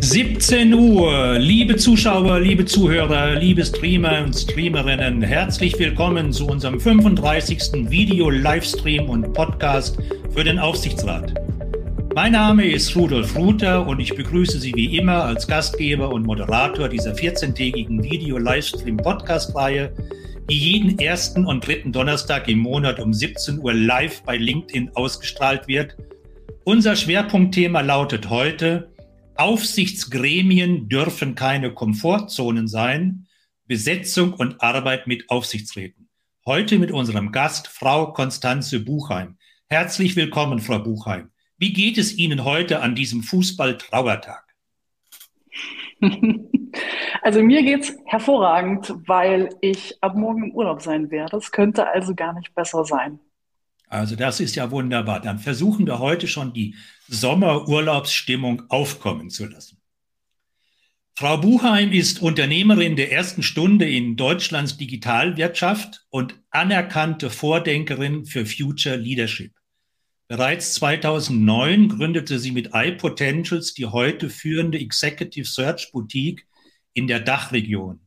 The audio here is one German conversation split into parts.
17 Uhr, liebe Zuschauer, liebe Zuhörer, liebe Streamer und Streamerinnen, herzlich willkommen zu unserem 35. Video-Livestream und Podcast für den Aufsichtsrat. Mein Name ist Rudolf Ruther und ich begrüße Sie wie immer als Gastgeber und Moderator dieser 14-tägigen Video-Livestream-Podcast-Reihe, die jeden ersten und dritten Donnerstag im Monat um 17 Uhr live bei LinkedIn ausgestrahlt wird. Unser Schwerpunktthema lautet heute Aufsichtsgremien dürfen keine Komfortzonen sein. Besetzung und Arbeit mit Aufsichtsräten. Heute mit unserem Gast, Frau Konstanze Buchheim. Herzlich willkommen, Frau Buchheim. Wie geht es Ihnen heute an diesem Fußball-Trauertag? Also mir geht's hervorragend, weil ich ab morgen im Urlaub sein werde. Es könnte also gar nicht besser sein. Also das ist ja wunderbar. Dann versuchen wir heute schon die Sommerurlaubsstimmung aufkommen zu lassen. Frau Buchheim ist Unternehmerin der ersten Stunde in Deutschlands Digitalwirtschaft und anerkannte Vordenkerin für Future Leadership. Bereits 2009 gründete sie mit iPotentials die heute führende Executive Search Boutique in der Dachregion.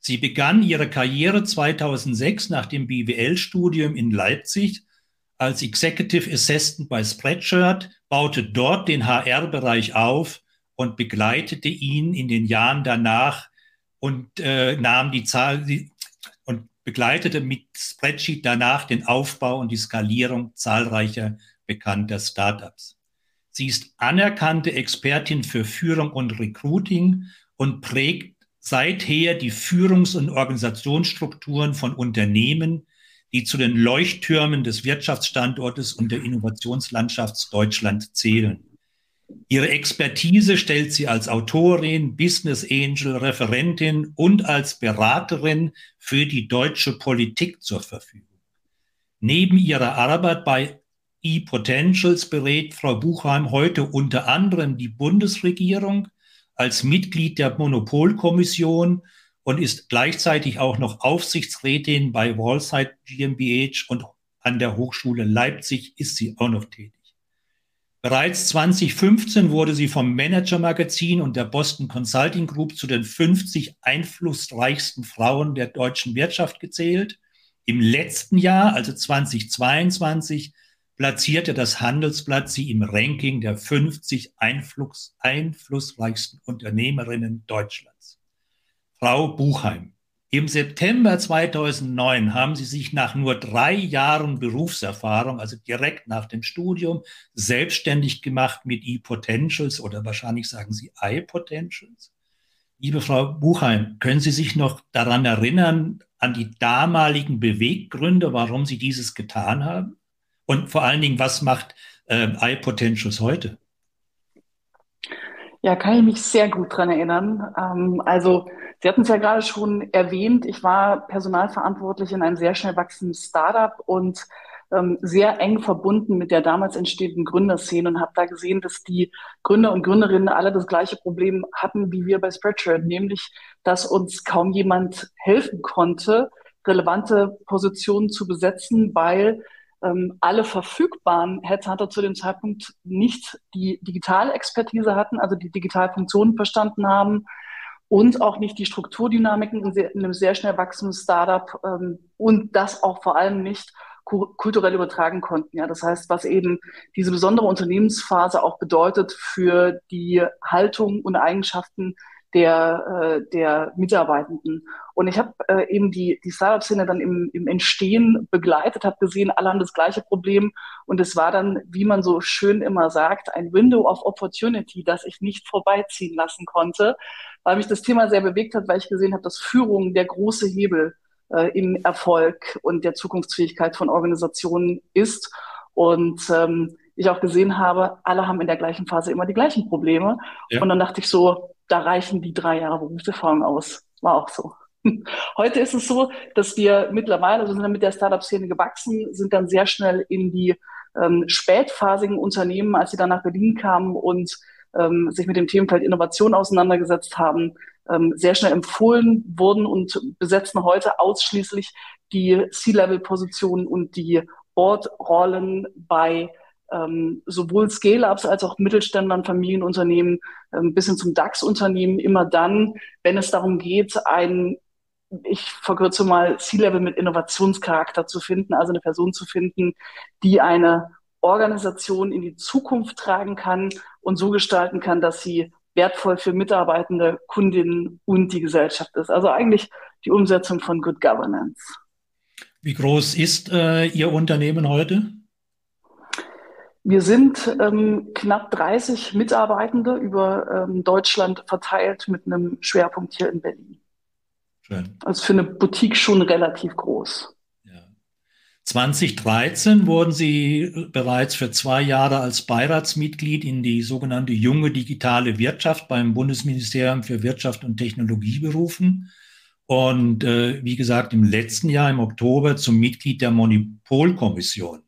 Sie begann ihre Karriere 2006 nach dem BWL-Studium in Leipzig als Executive Assistant bei Spreadshirt, baute dort den HR-Bereich auf und begleitete ihn in den Jahren danach und äh, nahm die Zahl und begleitete mit Spreadsheet danach den Aufbau und die Skalierung zahlreicher bekannter Startups. Sie ist anerkannte Expertin für Führung und Recruiting und prägt seither die Führungs- und Organisationsstrukturen von Unternehmen die zu den Leuchttürmen des Wirtschaftsstandortes und der Innovationslandschaft Deutschland zählen. Ihre Expertise stellt sie als Autorin, Business Angel, Referentin und als Beraterin für die deutsche Politik zur Verfügung. Neben ihrer Arbeit bei E-Potentials berät Frau Buchheim heute unter anderem die Bundesregierung als Mitglied der Monopolkommission und ist gleichzeitig auch noch Aufsichtsrätin bei Wallside GmbH und an der Hochschule Leipzig ist sie auch noch tätig. Bereits 2015 wurde sie vom Manager Magazin und der Boston Consulting Group zu den 50 einflussreichsten Frauen der deutschen Wirtschaft gezählt. Im letzten Jahr, also 2022, platzierte das Handelsblatt sie im Ranking der 50 einfluss, einflussreichsten Unternehmerinnen Deutschlands. Frau Buchheim. Im September 2009 haben Sie sich nach nur drei Jahren Berufserfahrung, also direkt nach dem Studium, selbstständig gemacht mit E-Potentials oder wahrscheinlich sagen Sie I-Potentials. Liebe Frau Buchheim, können Sie sich noch daran erinnern, an die damaligen Beweggründe, warum Sie dieses getan haben? Und vor allen Dingen, was macht äh, iPotentials heute? Ja, kann ich mich sehr gut dran erinnern. Ähm, also Sie hatten es ja gerade schon erwähnt, ich war personalverantwortlich in einem sehr schnell wachsenden Startup und ähm, sehr eng verbunden mit der damals entstehenden Gründerszene und habe da gesehen, dass die Gründer und Gründerinnen alle das gleiche Problem hatten wie wir bei Spreadshirt, nämlich dass uns kaum jemand helfen konnte, relevante Positionen zu besetzen, weil ähm, alle verfügbaren Headhunter zu dem Zeitpunkt nicht die digitale Expertise hatten, also die Digitalfunktionen verstanden haben und auch nicht die Strukturdynamiken in, sehr, in einem sehr schnell wachsenden Startup ähm, und das auch vor allem nicht kulturell übertragen konnten. Ja, das heißt, was eben diese besondere Unternehmensphase auch bedeutet für die Haltung und Eigenschaften der, äh, der Mitarbeitenden. Und ich habe äh, eben die, die Startup-Szene dann im, im Entstehen begleitet, habe gesehen, alle haben das gleiche Problem. Und es war dann, wie man so schön immer sagt, ein Window of Opportunity, das ich nicht vorbeiziehen lassen konnte, weil mich das Thema sehr bewegt hat, weil ich gesehen habe, dass Führung der große Hebel äh, im Erfolg und der Zukunftsfähigkeit von Organisationen ist. Und ähm, ich auch gesehen habe, alle haben in der gleichen Phase immer die gleichen Probleme. Ja. Und dann dachte ich so, da reichen die drei Jahre Berufserfahrung aus. War auch so. Heute ist es so, dass wir mittlerweile, also sind dann mit der Startup-Szene gewachsen, sind dann sehr schnell in die ähm, spätphasigen Unternehmen, als sie dann nach Berlin kamen und ähm, sich mit dem Themenfeld Innovation auseinandergesetzt haben, ähm, sehr schnell empfohlen wurden und besetzen heute ausschließlich die C-Level-Positionen und die Board-Rollen bei ähm, sowohl Scale-Ups als auch Mittelständlern, Familienunternehmen ähm, bis hin zum DAX-Unternehmen immer dann, wenn es darum geht, ein ich verkürze mal C-Level mit Innovationscharakter zu finden, also eine Person zu finden, die eine Organisation in die Zukunft tragen kann und so gestalten kann, dass sie wertvoll für Mitarbeitende, Kundinnen und die Gesellschaft ist. Also eigentlich die Umsetzung von Good Governance. Wie groß ist äh, Ihr Unternehmen heute? Wir sind ähm, knapp 30 Mitarbeitende über ähm, Deutschland verteilt mit einem Schwerpunkt hier in Berlin. Schön. Also für eine Boutique schon relativ groß. Ja. 2013 wurden Sie bereits für zwei Jahre als Beiratsmitglied in die sogenannte junge digitale Wirtschaft beim Bundesministerium für Wirtschaft und Technologie berufen. Und äh, wie gesagt, im letzten Jahr, im Oktober, zum Mitglied der Monopolkommission.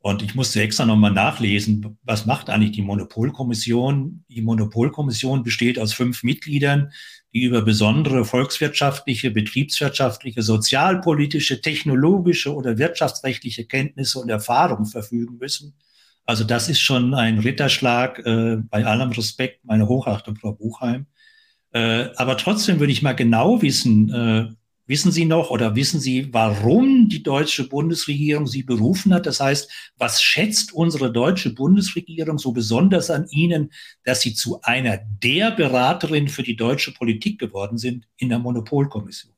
Und ich musste extra nochmal nachlesen, was macht eigentlich die Monopolkommission? Die Monopolkommission besteht aus fünf Mitgliedern, die über besondere volkswirtschaftliche, betriebswirtschaftliche, sozialpolitische, technologische oder wirtschaftsrechtliche Kenntnisse und Erfahrung verfügen müssen. Also das ist schon ein Ritterschlag, äh, bei allem Respekt, meine Hochachtung, Frau Buchheim. Äh, aber trotzdem würde ich mal genau wissen, äh, Wissen Sie noch oder wissen Sie, warum die deutsche Bundesregierung Sie berufen hat? Das heißt, was schätzt unsere deutsche Bundesregierung so besonders an Ihnen, dass Sie zu einer der Beraterin für die deutsche Politik geworden sind in der Monopolkommission?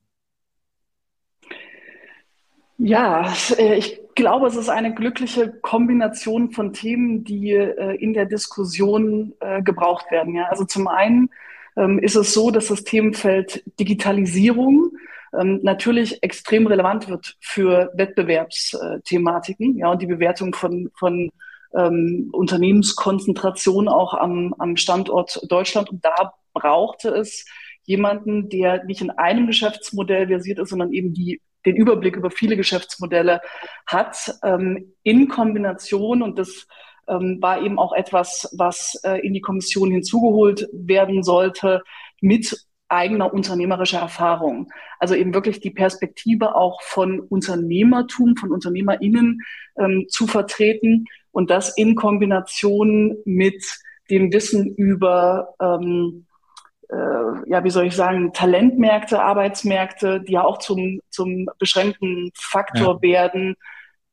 Ja, äh, ich glaube, es ist eine glückliche Kombination von Themen, die äh, in der Diskussion äh, gebraucht werden. Also zum einen ähm, ist es so, dass das Themenfeld Digitalisierung ähm, natürlich extrem relevant wird für Wettbewerbsthematiken ja, und die Bewertung von, von ähm, Unternehmenskonzentration auch am, am Standort Deutschland. Und da brauchte es jemanden, der nicht in einem Geschäftsmodell versiert ist, sondern eben die den Überblick über viele Geschäftsmodelle hat, ähm, in Kombination, und das ähm, war eben auch etwas, was äh, in die Kommission hinzugeholt werden sollte, mit eigener unternehmerischer Erfahrung. Also eben wirklich die Perspektive auch von Unternehmertum, von UnternehmerInnen ähm, zu vertreten und das in Kombination mit dem Wissen über, ähm, äh, ja, wie soll ich sagen, Talentmärkte, Arbeitsmärkte, die ja auch zum, zum beschränkten Faktor ja. werden,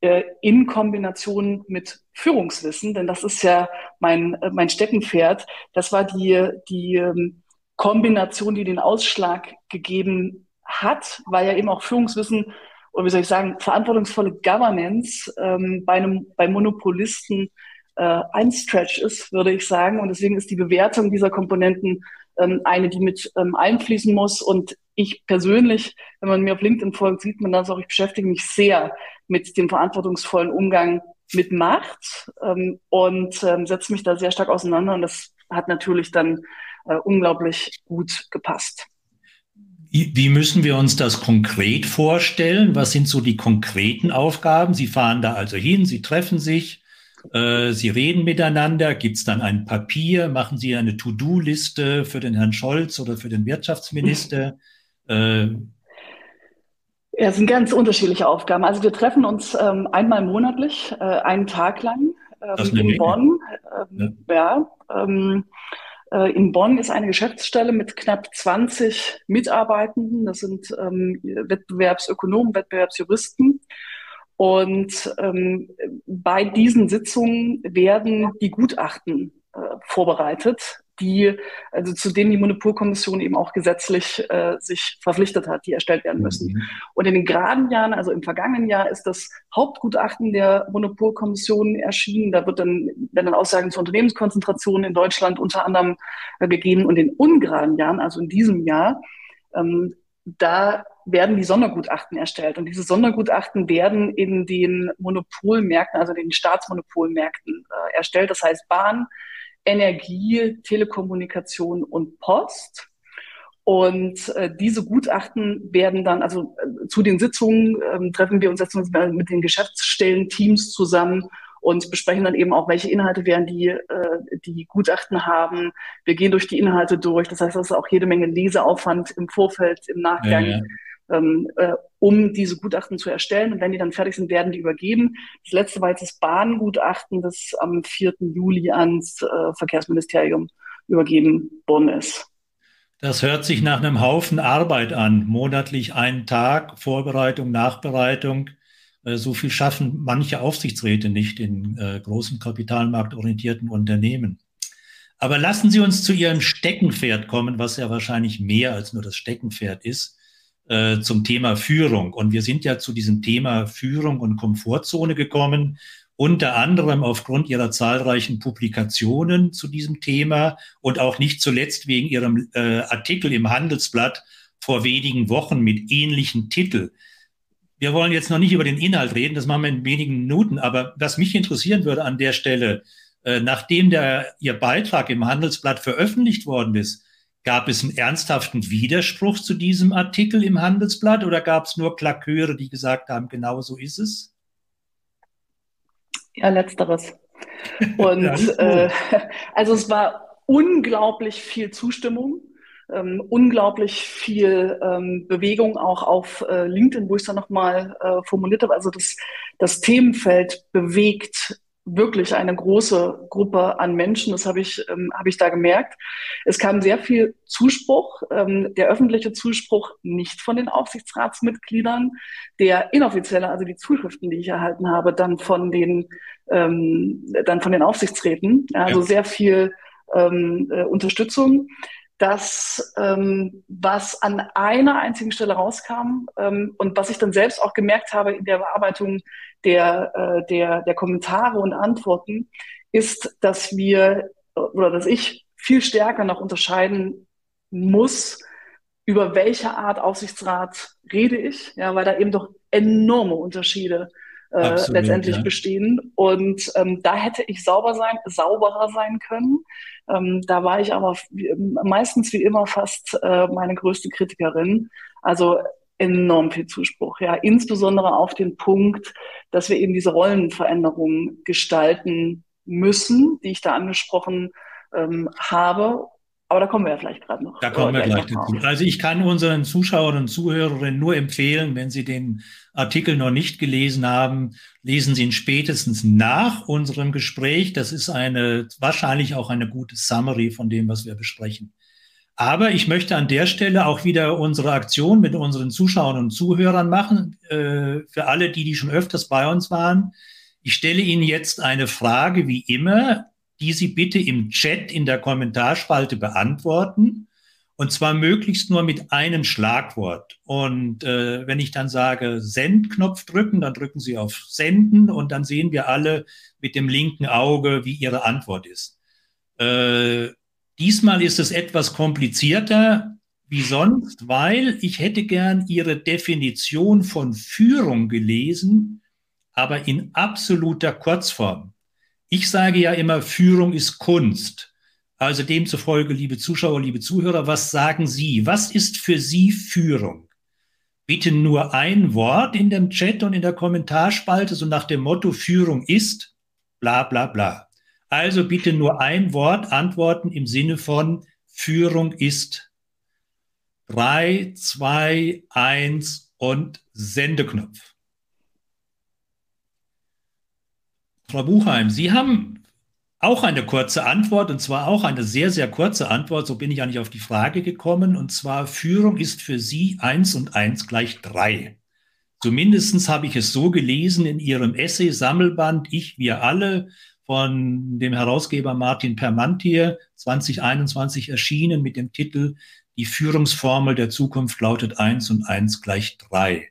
äh, in Kombination mit Führungswissen, denn das ist ja mein, äh, mein Steckenpferd. Das war die, die, ähm, Kombination, die den Ausschlag gegeben hat, weil ja eben auch Führungswissen oder wie soll ich sagen, verantwortungsvolle Governance ähm, bei einem bei Monopolisten äh, ein Stretch ist, würde ich sagen. Und deswegen ist die Bewertung dieser Komponenten ähm, eine, die mit ähm, einfließen muss. Und ich persönlich, wenn man mir auf LinkedIn folgt, sieht man das auch, ich beschäftige mich sehr mit dem verantwortungsvollen Umgang mit Macht ähm, und ähm, setze mich da sehr stark auseinander. Und das hat natürlich dann unglaublich gut gepasst. Wie müssen wir uns das konkret vorstellen? Was sind so die konkreten Aufgaben? Sie fahren da also hin, Sie treffen sich, äh, Sie reden miteinander. Gibt es dann ein Papier? Machen Sie eine To-Do-Liste für den Herrn Scholz oder für den Wirtschaftsminister? Äh, ja, es sind ganz unterschiedliche Aufgaben. Also wir treffen uns ähm, einmal monatlich, äh, einen Tag lang ähm, in Bonn. Ähm, ja. ja ähm, äh, in Bonn ist eine Geschäftsstelle mit knapp 20 Mitarbeitenden. Das sind ähm, Wettbewerbsökonomen, Wettbewerbsjuristen. Und ähm, bei diesen Sitzungen werden die Gutachten äh, vorbereitet, die, also zu denen die Monopolkommission eben auch gesetzlich äh, sich verpflichtet hat, die erstellt werden müssen. Mhm. Und in den geraden Jahren, also im vergangenen Jahr, ist das Hauptgutachten der Monopolkommission erschienen. Da wird dann, werden dann Aussagen zur Unternehmenskonzentration in Deutschland unter anderem äh, gegeben. Und in ungeraden Jahren, also in diesem Jahr, ähm, da werden die Sondergutachten erstellt. Und diese Sondergutachten werden in den Monopolmärkten, also den Staatsmonopolmärkten äh, erstellt. Das heißt Bahn, Energie, Telekommunikation und Post. Und äh, diese Gutachten werden dann, also äh, zu den Sitzungen äh, treffen wir uns, uns mit den Geschäftsstellen-Teams zusammen und besprechen dann eben auch, welche Inhalte werden die, äh, die Gutachten haben. Wir gehen durch die Inhalte durch. Das heißt, das ist auch jede Menge Leseaufwand im Vorfeld, im Nachgang. Ja, ja. Ähm, äh, um diese Gutachten zu erstellen. Und wenn die dann fertig sind, werden die übergeben. Das letzte war jetzt das Bahngutachten, das am 4. Juli ans äh, Verkehrsministerium übergeben worden ist. Das hört sich nach einem Haufen Arbeit an. Monatlich einen Tag, Vorbereitung, Nachbereitung. Äh, so viel schaffen manche Aufsichtsräte nicht in äh, großen kapitalmarktorientierten Unternehmen. Aber lassen Sie uns zu Ihrem Steckenpferd kommen, was ja wahrscheinlich mehr als nur das Steckenpferd ist, äh, zum Thema Führung. Und wir sind ja zu diesem Thema Führung und Komfortzone gekommen, unter anderem aufgrund ihrer zahlreichen Publikationen zu diesem Thema und auch nicht zuletzt wegen ihrem äh, Artikel im Handelsblatt vor wenigen Wochen mit ähnlichen Titel. Wir wollen jetzt noch nicht über den Inhalt reden, das machen wir in wenigen Minuten, aber was mich interessieren würde an der Stelle, äh, nachdem der, Ihr Beitrag im Handelsblatt veröffentlicht worden ist, gab es einen ernsthaften Widerspruch zu diesem Artikel im Handelsblatt oder gab es nur Klaköre, die gesagt haben, genau so ist es? Ja, letzteres. Und äh, also es war unglaublich viel Zustimmung, ähm, unglaublich viel ähm, Bewegung auch auf äh, LinkedIn, wo ich es dann nochmal äh, formuliert habe. Also das, das Themenfeld bewegt wirklich eine große Gruppe an Menschen. Das habe ich, ähm, habe ich da gemerkt. Es kam sehr viel Zuspruch, ähm, der öffentliche Zuspruch nicht von den Aufsichtsratsmitgliedern, der inoffizielle, also die Zuschriften, die ich erhalten habe, dann von den, ähm, dann von den Aufsichtsräten. Also ja. sehr viel ähm, äh, Unterstützung das, ähm, was an einer einzigen Stelle rauskam ähm, und was ich dann selbst auch gemerkt habe in der Bearbeitung der, äh, der, der Kommentare und Antworten, ist, dass wir oder dass ich viel stärker noch unterscheiden muss, über welche Art Aufsichtsrat rede ich, ja, weil da eben doch enorme Unterschiede äh, Absolut, letztendlich ja. bestehen. Und ähm, da hätte ich sauber sein, sauberer sein können. Ähm, da war ich aber meistens wie immer fast äh, meine größte Kritikerin. Also enorm viel Zuspruch, ja, insbesondere auf den Punkt, dass wir eben diese Rollenveränderungen gestalten müssen, die ich da angesprochen ähm, habe aber da kommen wir ja vielleicht gerade noch. Da kommen wir gleich dazu. Also ich kann unseren Zuschauern und Zuhörerinnen nur empfehlen, wenn sie den Artikel noch nicht gelesen haben, lesen Sie ihn spätestens nach unserem Gespräch. Das ist eine, wahrscheinlich auch eine gute Summary von dem, was wir besprechen. Aber ich möchte an der Stelle auch wieder unsere Aktion mit unseren Zuschauern und Zuhörern machen. Äh, für alle, die, die schon öfters bei uns waren. Ich stelle Ihnen jetzt eine Frage, wie immer die Sie bitte im Chat in der Kommentarspalte beantworten. Und zwar möglichst nur mit einem Schlagwort. Und äh, wenn ich dann sage Send-Knopf drücken, dann drücken Sie auf Senden und dann sehen wir alle mit dem linken Auge, wie Ihre Antwort ist. Äh, diesmal ist es etwas komplizierter wie sonst, weil ich hätte gern Ihre Definition von Führung gelesen, aber in absoluter Kurzform. Ich sage ja immer, Führung ist Kunst. Also demzufolge, liebe Zuschauer, liebe Zuhörer, was sagen Sie? Was ist für Sie Führung? Bitte nur ein Wort in dem Chat und in der Kommentarspalte, so nach dem Motto, Führung ist, bla bla bla. Also bitte nur ein Wort antworten im Sinne von Führung ist. Drei, zwei, eins und Sendeknopf. Frau Buchheim, Sie haben auch eine kurze Antwort und zwar auch eine sehr, sehr kurze Antwort. So bin ich eigentlich auf die Frage gekommen. Und zwar, Führung ist für Sie eins und eins gleich drei. Zumindest habe ich es so gelesen in Ihrem Essay-Sammelband Ich, wir alle von dem Herausgeber Martin Permantier 2021 erschienen mit dem Titel Die Führungsformel der Zukunft lautet eins und eins gleich drei.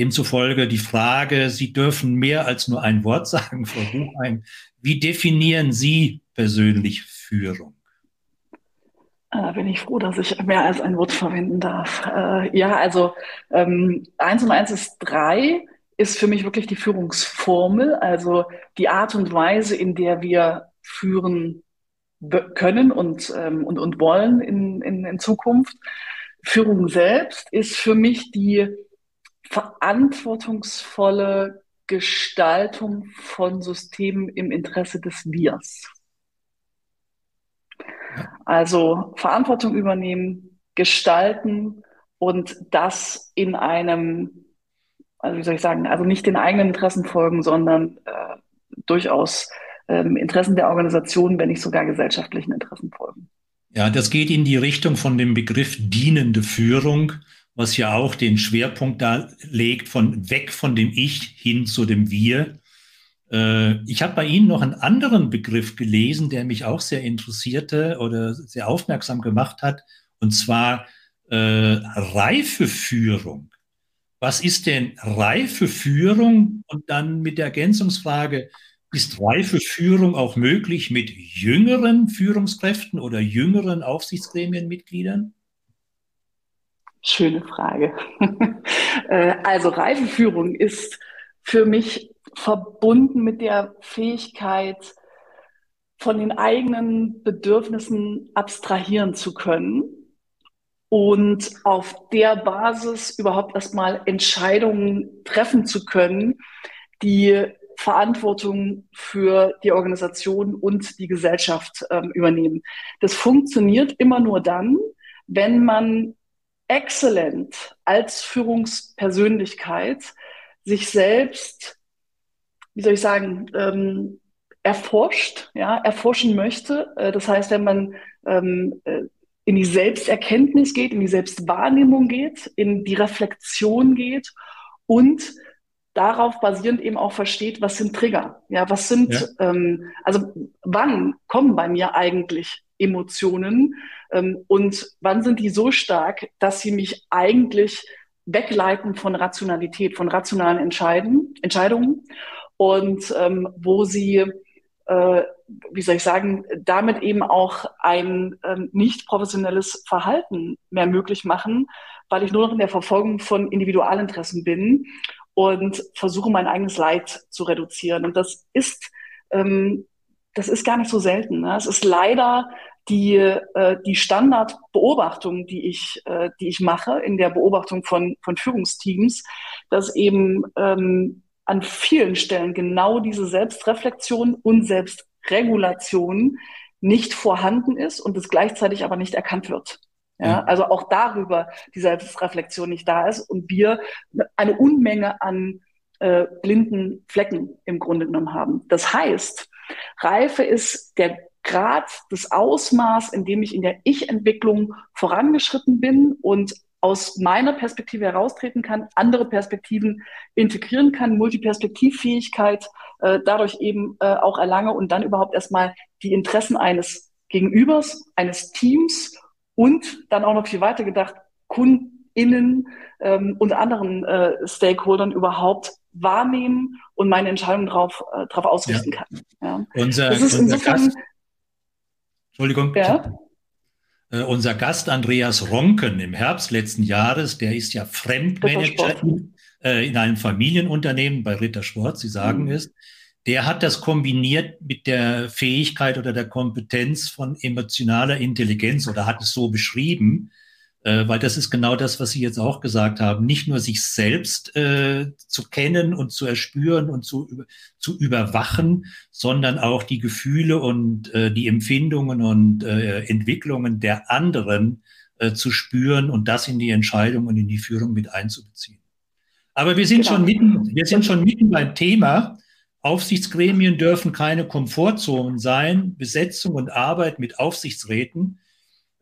Demzufolge die Frage, Sie dürfen mehr als nur ein Wort sagen, Frau Buchheim. Wie definieren Sie persönlich Führung? Da bin ich froh, dass ich mehr als ein Wort verwenden darf. Äh, ja, also ähm, eins und eins ist drei, ist für mich wirklich die Führungsformel, also die Art und Weise, in der wir führen können und, ähm, und, und wollen in, in, in Zukunft. Führung selbst ist für mich die verantwortungsvolle Gestaltung von Systemen im Interesse des Wirs. Also Verantwortung übernehmen, gestalten und das in einem, also wie soll ich sagen, also nicht den eigenen Interessen folgen, sondern äh, durchaus ähm, Interessen der Organisation, wenn nicht sogar gesellschaftlichen Interessen folgen. Ja, das geht in die Richtung von dem Begriff dienende Führung, was ja auch den Schwerpunkt da legt von weg von dem Ich hin zu dem Wir. Äh, ich habe bei Ihnen noch einen anderen Begriff gelesen, der mich auch sehr interessierte oder sehr aufmerksam gemacht hat, und zwar äh, Reifeführung. Was ist denn Reifeführung? Und dann mit der Ergänzungsfrage, ist reife Führung auch möglich mit jüngeren Führungskräften oder jüngeren Aufsichtsgremienmitgliedern? Schöne Frage. Äh, also reife Führung ist für mich verbunden mit der Fähigkeit, von den eigenen Bedürfnissen abstrahieren zu können und auf der Basis überhaupt erstmal Entscheidungen treffen zu können, die Verantwortung für die Organisation und die Gesellschaft ähm, übernehmen. Das funktioniert immer nur dann, wenn man exzellent als Führungspersönlichkeit sich selbst, wie soll ich sagen, ähm, erforscht, ja, erforschen möchte. Äh, das heißt, wenn man ähm, äh, in die Selbsterkenntnis geht, in die Selbstwahrnehmung geht, in die Reflexion geht und darauf basierend eben auch versteht, was sind Trigger? Ja, was sind, ja. Ähm, also wann kommen bei mir eigentlich Emotionen ähm, und wann sind die so stark, dass sie mich eigentlich wegleiten von Rationalität, von rationalen Entscheiden, Entscheidungen und ähm, wo sie, äh, wie soll ich sagen, damit eben auch ein ähm, nicht professionelles Verhalten mehr möglich machen, weil ich nur noch in der Verfolgung von Individualinteressen bin und versuche mein eigenes Leid zu reduzieren. Und das ist, ähm, das ist gar nicht so selten. Ne? Es ist leider die, äh, die Standardbeobachtung, die ich, äh, die ich mache in der Beobachtung von, von Führungsteams, dass eben ähm, an vielen Stellen genau diese Selbstreflexion und Selbstregulation nicht vorhanden ist und es gleichzeitig aber nicht erkannt wird. Ja, also auch darüber die Selbstreflexion nicht da ist und wir eine Unmenge an äh, blinden Flecken im Grunde genommen haben. Das heißt, Reife ist der Grad des Ausmaß, in dem ich in der Ich-Entwicklung vorangeschritten bin und aus meiner Perspektive heraustreten kann, andere Perspektiven integrieren kann, Multiperspektivfähigkeit äh, dadurch eben äh, auch erlange und dann überhaupt erstmal die Interessen eines Gegenübers, eines Teams und dann auch noch viel weiter gedacht, KundInnen ähm, und anderen äh, Stakeholdern überhaupt wahrnehmen und meine Entscheidung darauf äh, drauf ausrichten ja. kann. Ja. Unser, das ist unser insofern, Gast, Entschuldigung. Ja? Äh, unser Gast Andreas Ronken im Herbst letzten Jahres, der ist ja Fremdmanager in, äh, in einem Familienunternehmen bei Rittersport, Sie sagen mhm. es der hat das kombiniert mit der Fähigkeit oder der Kompetenz von emotionaler Intelligenz oder hat es so beschrieben, äh, weil das ist genau das, was Sie jetzt auch gesagt haben, nicht nur sich selbst äh, zu kennen und zu erspüren und zu, zu überwachen, sondern auch die Gefühle und äh, die Empfindungen und äh, Entwicklungen der anderen äh, zu spüren und das in die Entscheidung und in die Führung mit einzubeziehen. Aber wir sind genau. schon mitten, wir sind schon mitten beim Thema. Aufsichtsgremien dürfen keine Komfortzonen sein, Besetzung und Arbeit mit Aufsichtsräten.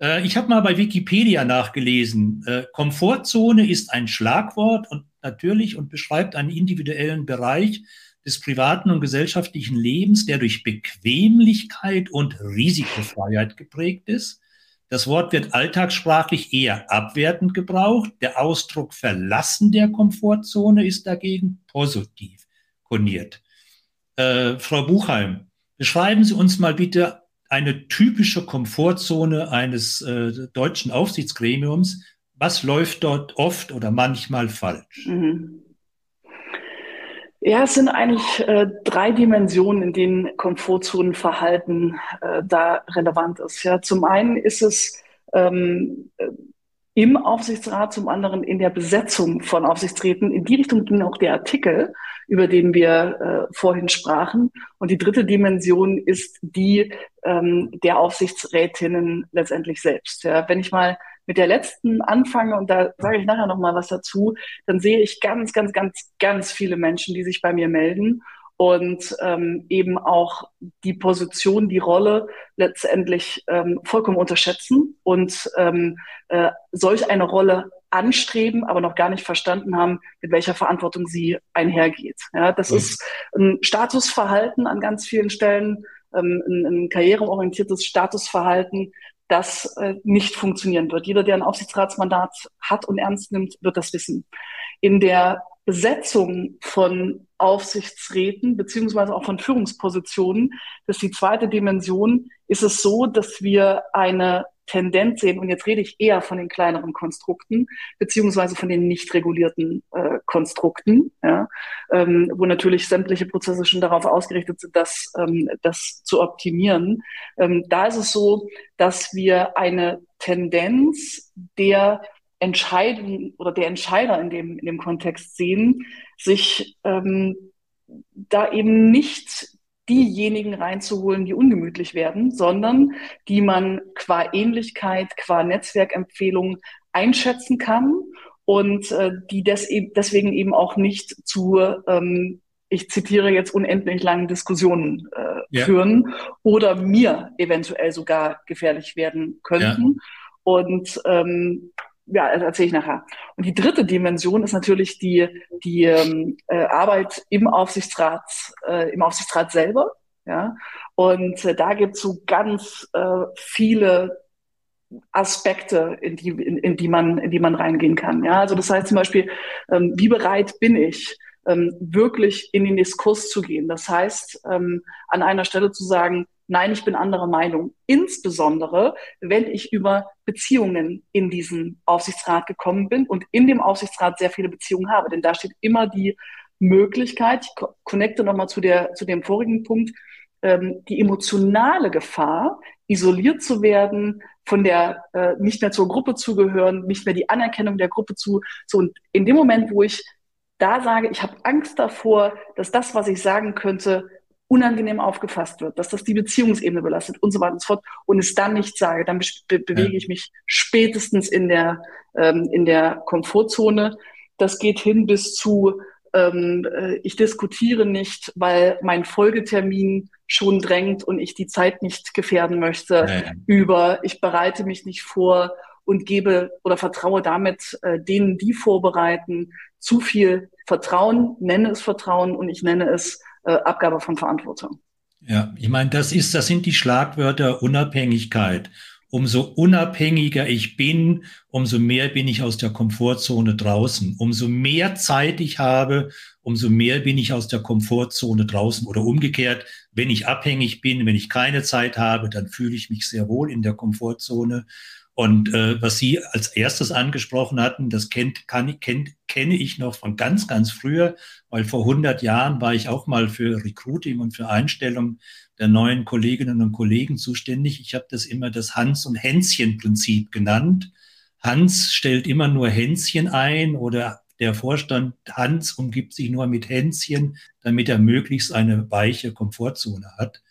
Äh, ich habe mal bei Wikipedia nachgelesen. Äh, Komfortzone ist ein Schlagwort und natürlich und beschreibt einen individuellen Bereich des privaten und gesellschaftlichen Lebens, der durch Bequemlichkeit und Risikofreiheit geprägt ist. Das Wort wird alltagssprachlich eher abwertend gebraucht. Der Ausdruck Verlassen der Komfortzone ist dagegen positiv koniert. Äh, Frau Buchheim, beschreiben Sie uns mal bitte eine typische Komfortzone eines äh, deutschen Ja, es sind eigentlich äh, drei Dimensionen, in denen Komfortzonenverhalten äh, da relevant ist. Ja, zum einen ist es ähm, äh, im Aufsichtsrat, zum anderen in der Besetzung von Aufsichtsräten. In die Richtung ging auch der Artikel, über den wir äh, vorhin sprachen. Und die dritte Dimension ist die ähm, der Aufsichtsrätinnen letztendlich selbst. Ja, wenn ich mal mit der letzten anfange, und da sage ich nachher noch mal was dazu, dann sehe ich ganz, ganz, ganz, ganz viele Menschen, die sich bei mir melden und ähm, eben auch die Position, die Rolle letztendlich ähm, vollkommen unterschätzen und ähm, äh, solch eine Rolle anstreben, aber noch gar nicht verstanden haben, mit welcher Verantwortung sie einhergeht. Ja, das mhm. ist ein Statusverhalten an ganz vielen Stellen, ähm, ein, ein karriereorientiertes Statusverhalten, das äh, nicht funktionieren wird. Jeder, der ein Aufsichtsratsmandat hat und ernst nimmt, wird das wissen. In der Besetzung von Aufsichtsräten beziehungsweise auch von Führungspositionen, das ist die zweite Dimension, ist es so, dass wir eine Tendenz sehen, und jetzt rede ich eher von den kleineren Konstrukten, beziehungsweise von den nicht regulierten äh, Konstrukten, ja, ähm, wo natürlich sämtliche Prozesse schon darauf ausgerichtet sind, das, ähm, das zu optimieren. Ähm, da ist es so, dass wir eine Tendenz der Entscheidung oder der Entscheider in dem, in dem Kontext sehen, sich ähm, da eben nicht diejenigen reinzuholen, die ungemütlich werden, sondern die man qua Ähnlichkeit, qua Netzwerkempfehlung einschätzen kann und äh, die des, e-, deswegen eben auch nicht zu, ähm, ich zitiere jetzt unendlich langen Diskussionen äh, ja. führen oder mir eventuell sogar gefährlich werden könnten. Ja. Und ähm, ja, erzähle ich nachher. Und die dritte Dimension ist natürlich die, die ähm, äh, Arbeit im Aufsichtsrat, äh, im Aufsichtsrat selber. Ja, und äh, da gibt es so ganz äh, viele Aspekte, in die, in, in, die man, in die man reingehen kann. Ja, also das heißt zum Beispiel, ähm, wie bereit bin ich, ähm, wirklich in den Diskurs zu gehen? Das heißt, ähm, an einer Stelle zu sagen, nein, ich bin anderer Meinung. Insbesondere, wenn ich über Beziehungen in diesen Aufsichtsrat gekommen bin und in dem Aufsichtsrat sehr viele Beziehungen habe. Denn da steht immer die Möglichkeit, ich connecte nochmal zu, der, zu dem vorigen Punkt, ähm, die emotionale Gefahr, isoliert zu werden, von der äh, nicht mehr zur Gruppe zugehören, nicht mehr die Anerkennung der Gruppe zu. So und in dem Moment, wo ich da sage, ich habe Angst davor, dass das, was ich sagen könnte, unangenehm aufgefasst wird, dass das die Beziehungsebene belastet und so weiter und so fort und es dann nicht sage, dann be bewege ich mich spätestens in der, ähm, in der Komfortzone. Das geht hin bis zu, ähm, äh, ich diskutiere nicht, weil mein Folgetermin schon drängt und ich die Zeit nicht gefährden möchte, ja. über ich bereite mich nicht vor und gebe oder vertraue damit äh, denen, die vorbereiten, zu viel Vertrauen, nenne es Vertrauen und ich nenne es äh, Abgabe von Verantwortung. Ja, ich meine, das ist, das sind die Schlagwörter Unabhängigkeit. Umso unabhängiger ich bin, umso mehr bin ich aus der Komfortzone draußen. Umso mehr Zeit ich habe, umso mehr bin ich aus der Komfortzone draußen. Oder umgekehrt, wenn ich abhängig bin, wenn ich keine Zeit habe, dann fühle ich mich sehr wohl in der Komfortzone. Und äh, was Sie als erstes angesprochen hatten, das kennt, kann, kennt, kenne ich noch von ganz, ganz früher, weil vor 100 Jahren war ich auch mal für Recruiting und für Einstellung der neuen Kolleginnen und Kollegen zuständig. Ich habe das immer das Hans- und Hänschen-Prinzip genannt. Hans stellt immer nur Hänschen ein oder der Vorstand Hans umgibt sich nur mit Hänschen, damit er möglichst eine weiche Komfortzone hat.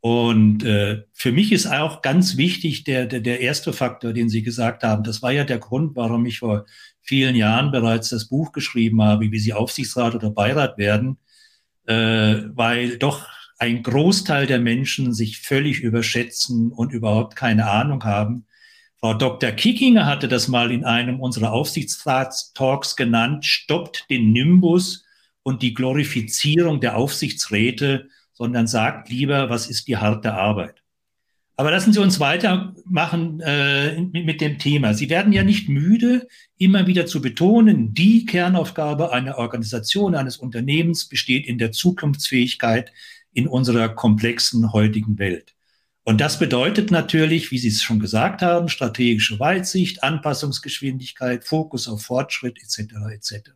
Und äh, für mich ist auch ganz wichtig der, der, der erste Faktor, den Sie gesagt haben. Das war ja der Grund, warum ich vor vielen Jahren bereits das Buch geschrieben habe, wie Sie Aufsichtsrat oder Beirat werden, äh, weil doch ein Großteil der Menschen sich völlig überschätzen und überhaupt keine Ahnung haben. Frau Dr. Kickinger hatte das mal in einem unserer Aufsichtsratstalks genannt, stoppt den Nimbus und die Glorifizierung der Aufsichtsräte sondern sagt lieber, was ist die harte Arbeit. Aber lassen Sie uns weitermachen äh, mit dem Thema. Sie werden ja nicht müde, immer wieder zu betonen, die Kernaufgabe einer Organisation, eines Unternehmens besteht in der Zukunftsfähigkeit in unserer komplexen heutigen Welt. Und das bedeutet natürlich, wie Sie es schon gesagt haben, strategische Weitsicht, Anpassungsgeschwindigkeit, Fokus auf Fortschritt etc. etc.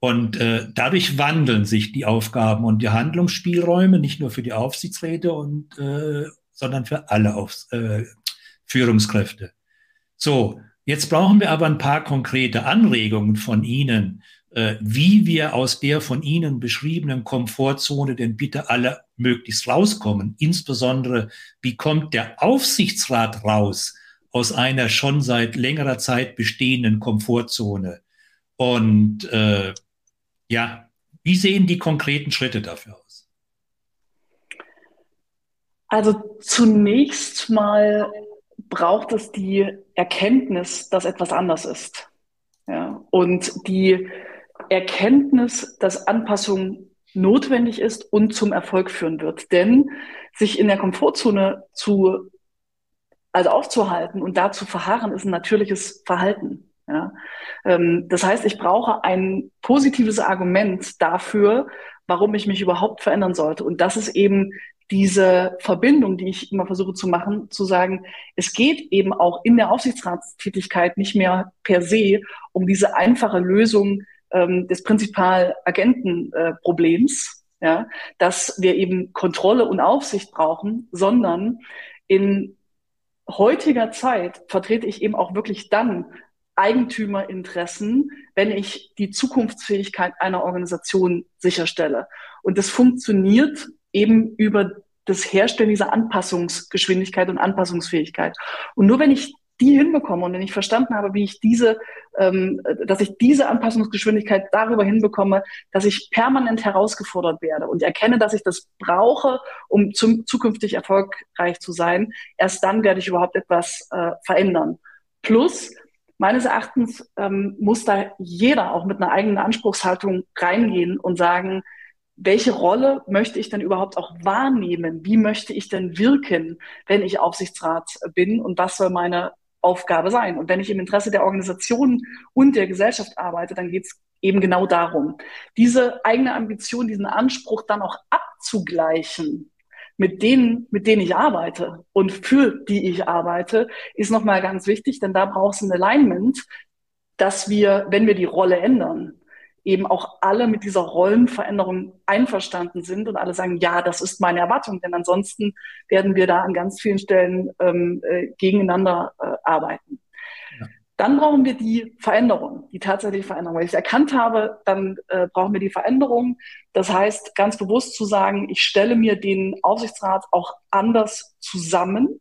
Und äh, dadurch wandeln sich die Aufgaben und die Handlungsspielräume nicht nur für die Aufsichtsräte und äh, sondern für alle Aufs äh, Führungskräfte. So, jetzt brauchen wir aber ein paar konkrete Anregungen von Ihnen, äh, wie wir aus der von Ihnen beschriebenen Komfortzone denn bitte alle möglichst rauskommen. Insbesondere, wie kommt der Aufsichtsrat raus aus einer schon seit längerer Zeit bestehenden Komfortzone? Und äh, ja, wie sehen die konkreten Schritte dafür aus? Also zunächst mal braucht es die Erkenntnis, dass etwas anders ist. Ja, und die Erkenntnis, dass Anpassung notwendig ist und zum Erfolg führen wird. Denn sich in der Komfortzone zu, also aufzuhalten und da zu verharren, ist ein natürliches Verhalten. Ja? Ähm, das heißt, ich brauche ein positives Argument dafür, warum ich mich überhaupt verändern sollte. Und das ist eben diese Verbindung, die ich immer versuche zu machen, zu sagen, es geht eben auch in der Aufsichtsratstätigkeit nicht mehr per se um diese einfache Lösung ähm, des Prinzipal-Agenten-Problems, äh, ja, dass wir eben Kontrolle und Aufsicht brauchen, sondern in heutiger Zeit vertrete ich eben auch wirklich dann Eigentümerinteressen, wenn ich die Zukunftsfähigkeit einer Organisation sicherstelle. Und das funktioniert eben über das Herstellen dieser Anpassungsgeschwindigkeit und Anpassungsfähigkeit. Und nur wenn ich die hinbekomme und wenn ich verstanden habe, wie ich diese, ähm, dass ich diese Anpassungsgeschwindigkeit darüber hinbekomme, dass ich permanent herausgefordert werde und erkenne, dass ich das brauche, um zum, zukünftig erfolgreich zu sein, erst dann werde ich überhaupt etwas äh, verändern. Plus, meines Erachtens ähm, muss da jeder auch mit einer eigenen Anspruchshaltung reingehen und sagen, welche Rolle möchte ich denn überhaupt auch wahrnehmen? Wie möchte ich denn wirken, wenn ich Aufsichtsrat bin? Und was soll meine Aufgabe sein? Und wenn ich im Interesse der Organisation und der Gesellschaft arbeite, dann geht es eben genau darum, diese eigene Ambition, diesen Anspruch dann auch abzugleichen mit denen, mit denen ich arbeite und für die ich arbeite, ist nochmal ganz wichtig, denn da braucht es ein Alignment, dass wir, wenn wir die Rolle ändern, eben auch alle mit dieser Rollenveränderung einverstanden sind und alle sagen, ja, das ist meine Erwartung, denn ansonsten werden wir da an ganz vielen Stellen ähm, äh, gegeneinander äh, arbeiten. Dann brauchen wir die Veränderung, die tatsächliche Veränderung. Weil ich erkannt habe, dann äh, brauchen wir die Veränderung. Das heißt, ganz bewusst zu sagen, ich stelle mir den Aufsichtsrat auch anders zusammen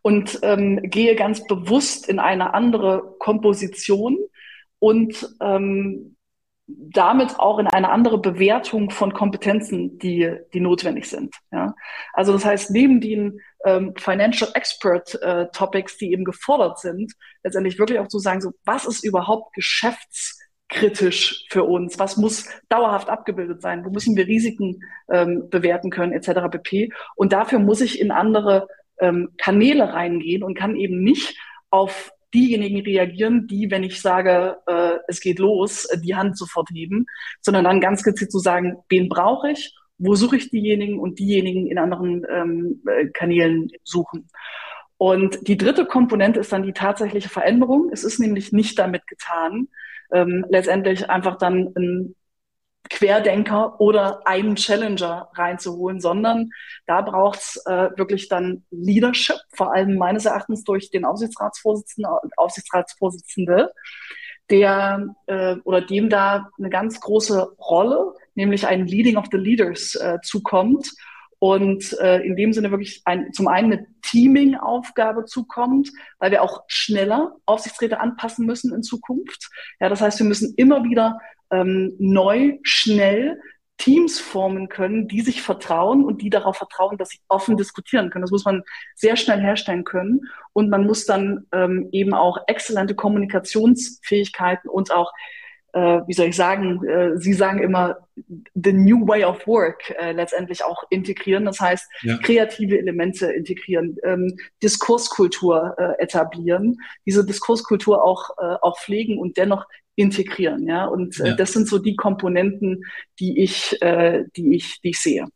und ähm, gehe ganz bewusst in eine andere Komposition und ähm, damit auch in eine andere Bewertung von Kompetenzen, die, die notwendig sind. Ja? Also das heißt, neben den ähm, Financial Expert äh, Topics, die eben gefordert sind, letztendlich wirklich auch zu sagen, so was ist überhaupt geschäftskritisch für uns? Was muss dauerhaft abgebildet sein? Wo müssen wir Risiken ähm, bewerten können, etc. pp. Und dafür muss ich in andere ähm, Kanäle reingehen und kann eben nicht auf diejenigen reagieren, die, wenn ich sage, äh, es geht los, äh, die Hand sofort heben, sondern dann ganz gezielt zu sagen, wen brauche ich, wo suche ich diejenigen und diejenigen in anderen ähm, äh, Kanälen suchen. Und die dritte Komponente ist dann die tatsächliche Veränderung. Es ist nämlich nicht damit getan, ähm, letztendlich einfach dann ein Querdenker oder einen Challenger reinzuholen, sondern da braucht es äh, wirklich dann Leadership, vor allem meines Erachtens durch den Aufsichtsratsvorsitzenden, Aufsichtsratsvorsitzende, der äh, oder dem da eine ganz große Rolle, nämlich ein Leading of the Leaders äh, zukommt und äh, in dem Sinne wirklich ein, zum einen eine Teaming-Aufgabe zukommt, weil wir auch schneller Aufsichtsräte anpassen müssen in Zukunft. Ja, das heißt, wir müssen immer wieder ähm, neu, schnell Teams formen können, die sich vertrauen und die darauf vertrauen, dass sie offen diskutieren können. Das muss man sehr schnell herstellen können. Und man muss dann ähm, eben auch exzellente Kommunikationsfähigkeiten und auch äh, wie soll ich sagen, äh, Sie sagen immer, the new way of work äh, letztendlich auch integrieren. Das heißt, ja. kreative Elemente integrieren, ähm, Diskurskultur äh, etablieren, diese Diskurskultur auch, äh, auch pflegen und dennoch integrieren. Ja, und äh, ja. das sind so die Komponenten, die ich, äh, die ich, die ich sehe.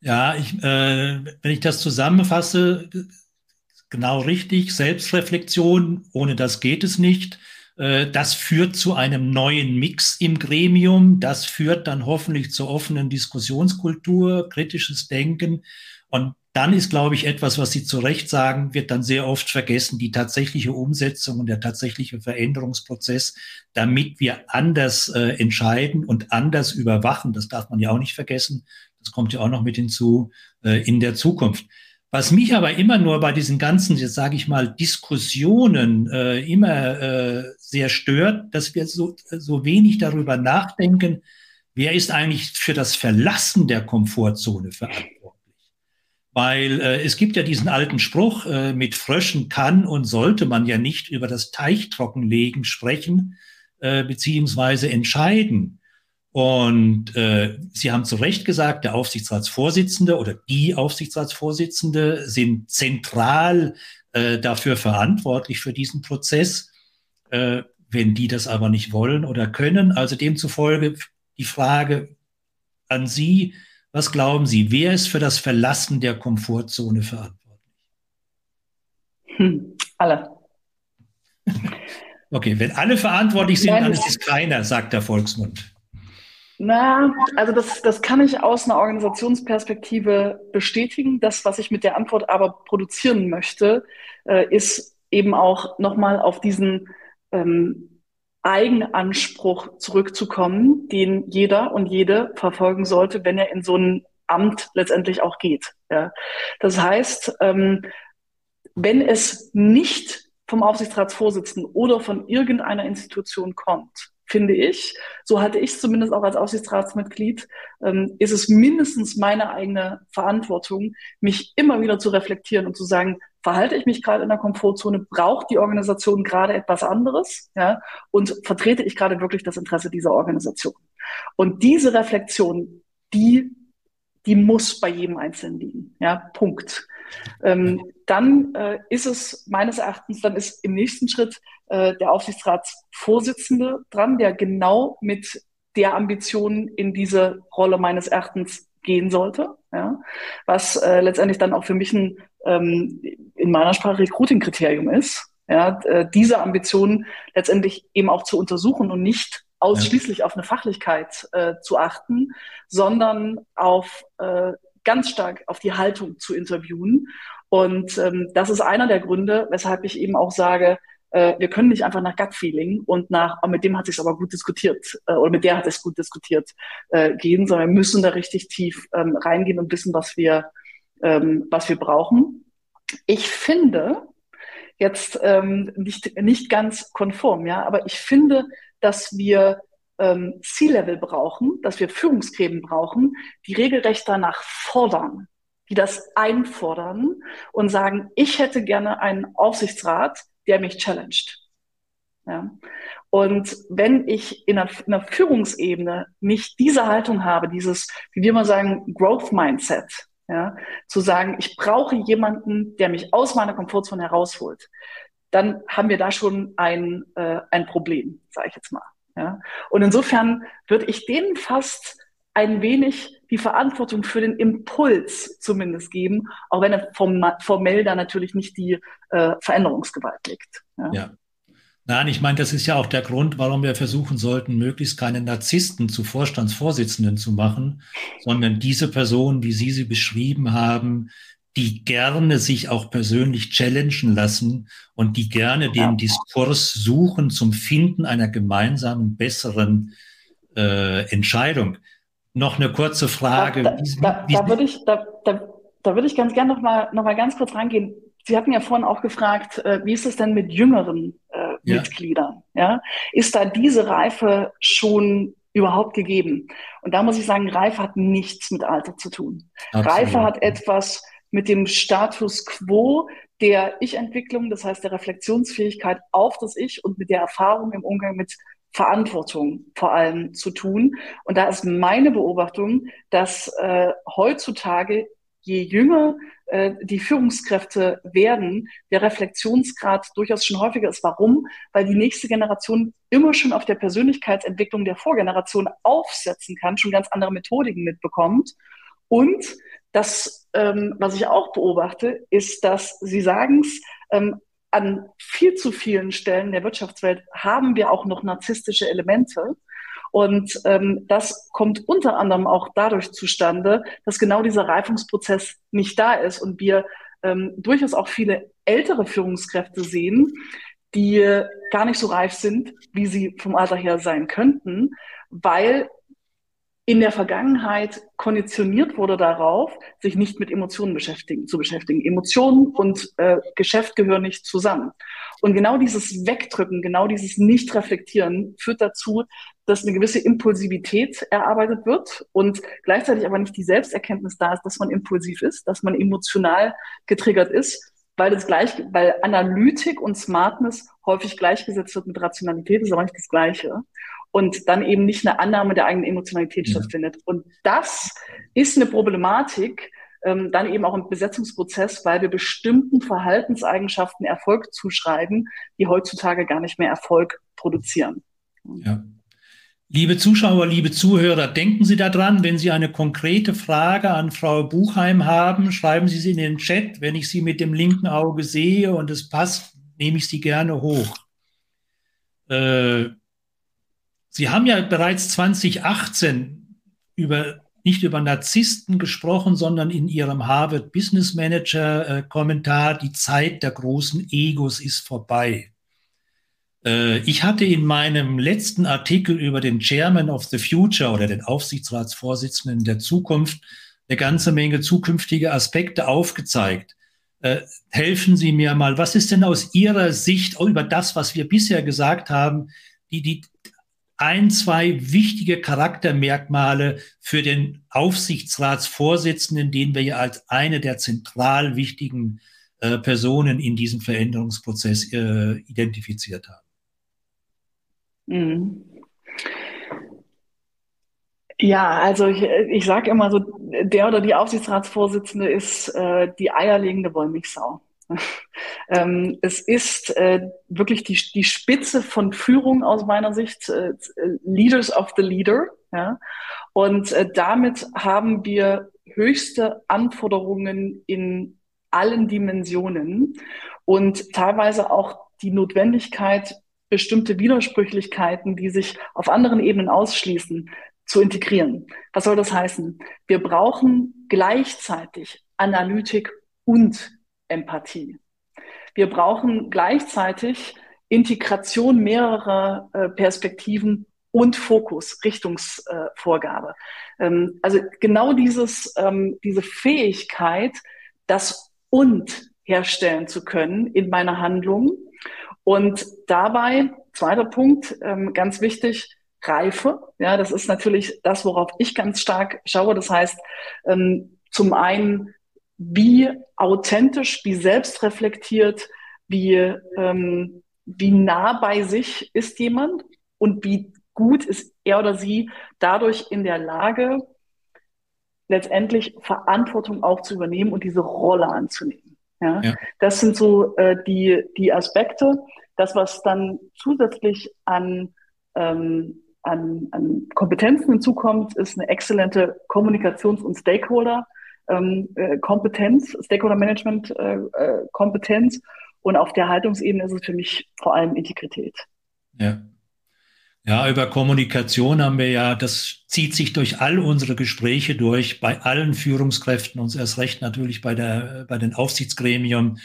Ja, ich, äh, wenn ich das zusammenfasse, genau richtig, Selbstreflexion, ohne das geht es nicht Äh, das führt zu einem neuen Mix im Gremium. Das führt dann hoffentlich zur offenen Diskussionskultur, kritisches Denken. Und dann ist, glaube ich, etwas, was Sie zu Recht sagen, wird dann sehr oft vergessen, die tatsächliche Umsetzung und der tatsächliche Veränderungsprozess, damit wir anders äh, entscheiden und anders überwachen. Das darf man ja auch nicht vergessen. Das kommt ja auch noch mit hinzu äh, in der Zukunft. Was mich aber immer nur bei diesen ganzen, jetzt sage ich mal, Diskussionen äh, immer äh, sehr stört, dass wir so, so wenig darüber nachdenken, wer ist eigentlich für das Verlassen der Komfortzone verantwortlich. Weil äh, es gibt ja diesen alten Spruch, äh, mit Fröschen kann und sollte man ja nicht über das Teichtrockenlegen sprechen, äh, beziehungsweise entscheiden. Und äh, Sie haben zu Recht gesagt, der Aufsichtsratsvorsitzende oder die Aufsichtsratsvorsitzende sind zentral äh, dafür verantwortlich für diesen Prozess. Äh, wenn die das aber nicht wollen oder können, also demzufolge die Frage an Sie, was glauben Sie, wer ist für das Verlassen der Komfortzone verantwortlich? Hm, alle. Okay, wenn alle verantwortlich sind, Nein, dann ist es keiner, sagt der Volksmund. Na, also das, das kann ich aus einer Organisationsperspektive bestätigen. Das, was ich mit der Antwort aber produzieren möchte, äh, ist eben auch nochmal auf diesen ähm, Eigenanspruch zurückzukommen, den jeder und jede verfolgen sollte, wenn er in so ein Amt letztendlich auch geht. Ja. Das heißt, ähm, wenn es nicht vom Aufsichtsratsvorsitzenden oder von irgendeiner Institution kommt, finde ich, so hatte ich es zumindest auch als Aufsichtsratsmitglied, ähm, ist es mindestens meine eigene Verantwortung, mich immer wieder zu reflektieren und zu sagen, verhalte ich mich gerade in der Komfortzone, braucht die Organisation gerade etwas anderes, ja, und vertrete ich gerade wirklich das Interesse dieser Organisation. Und diese Reflexion, die, die muss bei jedem Einzelnen liegen, ja, Punkt. Ähm, dann äh, ist es meines Erachtens, dann ist im nächsten Schritt äh, der Aufsichtsratsvorsitzende dran, der genau mit der Ambition in diese Rolle meines Erachtens gehen sollte, ja, was äh, letztendlich dann auch für mich ein ähm, in meiner Sprache Recruiting-Kriterium ist, ja, äh, diese Ambitionen letztendlich eben auch zu untersuchen und nicht ausschließlich ja. auf eine Fachlichkeit äh, zu achten, sondern auf äh, ganz stark auf die Haltung zu interviewen. Und ähm, das ist einer der Gründe, weshalb ich eben auch sage, äh, wir können nicht einfach nach Gut-Feeling und nach, oh, mit dem hat sich aber gut diskutiert äh, oder mit der hat es gut diskutiert äh, gehen, sondern wir müssen da richtig tief ähm, reingehen und wissen, was wir, ähm, was wir brauchen. Ich finde, jetzt ähm, nicht, nicht ganz konform, ja, aber ich finde, dass wir ähm, C-Level brauchen, dass wir Führungsgräben brauchen, die regelrecht danach fordern, die das einfordern und sagen, ich hätte gerne einen Aufsichtsrat, der mich challenged. Ja. Und wenn ich in einer, in einer Führungsebene nicht diese Haltung habe, dieses, wie wir mal sagen, Growth Mindset, ja, zu sagen, ich brauche jemanden, der mich aus meiner Komfortzone herausholt, dann haben wir da schon ein, äh, ein Problem, sage ich jetzt mal. Ja. Und insofern würde ich denen fast ein wenig die Verantwortung für den Impuls zumindest geben, auch wenn er formell da natürlich nicht die äh, Veränderungsgewalt liegt. Ja. ja. Nein, ich meine, das ist ja auch der Grund, warum wir versuchen sollten, möglichst keine Narzissten zu Vorstandsvorsitzenden zu machen, sondern diese Personen, wie Sie sie beschrieben haben, die gerne sich auch persönlich challengen lassen und die gerne den. Diskurs suchen zum Finden einer gemeinsamen, besseren äh, Entscheidung. Noch eine kurze Frage. Da, da, da, da würde ich, da, da, da würde ich ganz gerne noch mal, noch mal ganz kurz reingehen. Sie hatten ja vorhin auch gefragt, äh, wie ist es denn mit jüngeren äh, ja. Mitgliedern? Ja? Ist da diese Reife schon überhaupt gegeben? Und da muss ich sagen, Reife hat nichts mit Alter zu tun. Absolut. Reife hat etwas mit dem Status quo der Ich-Entwicklung, das heißt der Reflexionsfähigkeit auf das Ich und mit der Erfahrung im Umgang mit Verantwortung vor allem zu tun. Und da ist meine Beobachtung, dass äh, heutzutage je jünger äh, die Führungskräfte werden, der Reflexionsgrad durchaus schon häufiger ist. Warum? Weil die nächste Generation immer schon auf der Persönlichkeitsentwicklung der Vorgeneration aufsetzen kann, schon ganz andere Methodiken mitbekommt. Und das, ähm, was ich auch beobachte, ist, dass Sie sagen es, ähm, an viel zu vielen Stellen der Wirtschaftswelt haben wir auch noch narzisstische Elemente. Und ähm, das kommt unter anderem auch dadurch zustande, dass genau dieser Reifungsprozess nicht da ist und wir ähm, durchaus auch viele ältere Führungskräfte sehen, die gar nicht so reif sind, wie sie vom Alter her sein könnten, weil in der Vergangenheit konditioniert wurde darauf, sich nicht mit Emotionen beschäftigen, zu beschäftigen. Emotionen und äh, Geschäft gehören nicht zusammen. Und genau dieses Wegdrücken, genau dieses Nicht-Reflektieren führt dazu, dass eine gewisse Impulsivität erarbeitet wird und gleichzeitig aber nicht die Selbsterkenntnis da ist, dass man impulsiv ist, dass man emotional getriggert ist, weil das gleich, weil Analytik und Smartness häufig gleichgesetzt wird mit Rationalität, ist aber nicht das Gleiche und dann eben nicht eine Annahme der eigenen Emotionalität ja. stattfindet. Und das ist eine Problematik, ähm, dann eben auch im Besetzungsprozess, weil wir bestimmten Verhaltenseigenschaften Erfolg zuschreiben, die heutzutage gar nicht mehr Erfolg produzieren. Ja. Liebe Zuschauer, liebe Zuhörer, denken Sie daran, wenn Sie eine konkrete Frage an Frau Buchheim haben, schreiben Sie sie in den Chat. Wenn ich sie mit dem linken Auge sehe und es passt, nehme ich sie gerne hoch. Äh, Sie haben ja bereits 2018 über, nicht über Narzissten gesprochen, sondern in Ihrem Harvard Business Manager äh, Kommentar, die Zeit der großen Egos ist vorbei. Äh, ich hatte in meinem letzten Artikel über den Chairman of the Future oder den Aufsichtsratsvorsitzenden der Zukunft eine ganze Menge zukünftige Aspekte aufgezeigt. Äh, helfen Sie mir mal, was ist denn aus Ihrer Sicht über das, was wir bisher gesagt haben, die, die ein, zwei wichtige Charaktermerkmale für den Aufsichtsratsvorsitzenden, den wir ja als eine der zentral wichtigen äh, Personen in diesem Veränderungsprozess identifiziert haben. Mhm. Ja, also ich, ich sage immer so, der oder die Aufsichtsratsvorsitzende ist äh, die eierlegende Wollmilchsau. Ähm, es ist äh, wirklich die, die Spitze von Führung aus meiner Sicht, äh, Leaders of the Leader. Ja? Und äh, damit haben wir höchste Anforderungen in allen Dimensionen und teilweise auch die Notwendigkeit, bestimmte Widersprüchlichkeiten, die sich auf anderen Ebenen ausschließen, zu integrieren. Was soll das heißen? Wir brauchen gleichzeitig Analytik und Empathie. Wir brauchen gleichzeitig Integration mehrerer äh, Perspektiven und Fokus, Richtungsvorgabe. Äh, ähm, also genau dieses, ähm, diese Fähigkeit, das und herstellen zu können in meiner Handlung. Und dabei, zweiter Punkt, ähm, ganz wichtig, Reife. Ja, das ist natürlich das, worauf ich ganz stark schaue. Das heißt, ähm, zum einen wie authentisch, wie selbstreflektiert, wie, ähm, wie nah bei sich ist jemand und wie gut ist er oder sie dadurch in der Lage, letztendlich Verantwortung auch zu übernehmen und diese Rolle anzunehmen. Ja? ja. Das sind so äh, die, die Aspekte. Das, was dann zusätzlich an, ähm, an, an Kompetenzen hinzukommt, ist eine exzellente Kommunikations- und Stakeholder- ähm, äh, Kompetenz, Stakeholder Management äh, äh, Kompetenz. Und auf der Haltungsebene ist es für mich vor allem Integrität. Ja. Ja, über Kommunikation haben wir ja, das zieht sich durch all unsere Gespräche durch, bei allen Führungskräften und erst recht natürlich bei, der, bei den Aufsichtsgremien.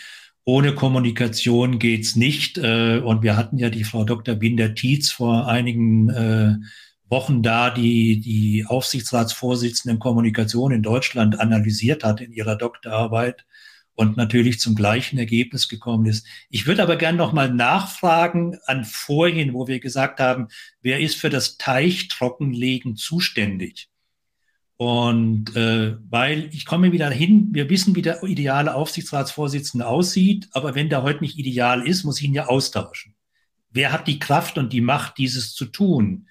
Ohne Kommunikation geht's nicht. Äh, und wir hatten ja die Frau Dr. Binder-Tietz vor einigen äh, Wochen da die, die Aufsichtsratsvorsitzenden Kommunikation in Deutschland analysiert hat in ihrer Doktorarbeit und natürlich zum gleichen Ergebnis gekommen ist. Ich würde aber gerne noch mal nachfragen an vorhin, wo wir gesagt haben, wer ist für das Teichtrockenlegen zuständig? Und äh, weil ich komme wieder hin, wir wissen, wie der ideale Aufsichtsratsvorsitzende aussieht, aber wenn der heute nicht ideal ist, muss ich ihn ja austauschen. Wer hat die Kraft und die Macht, dieses zu tun?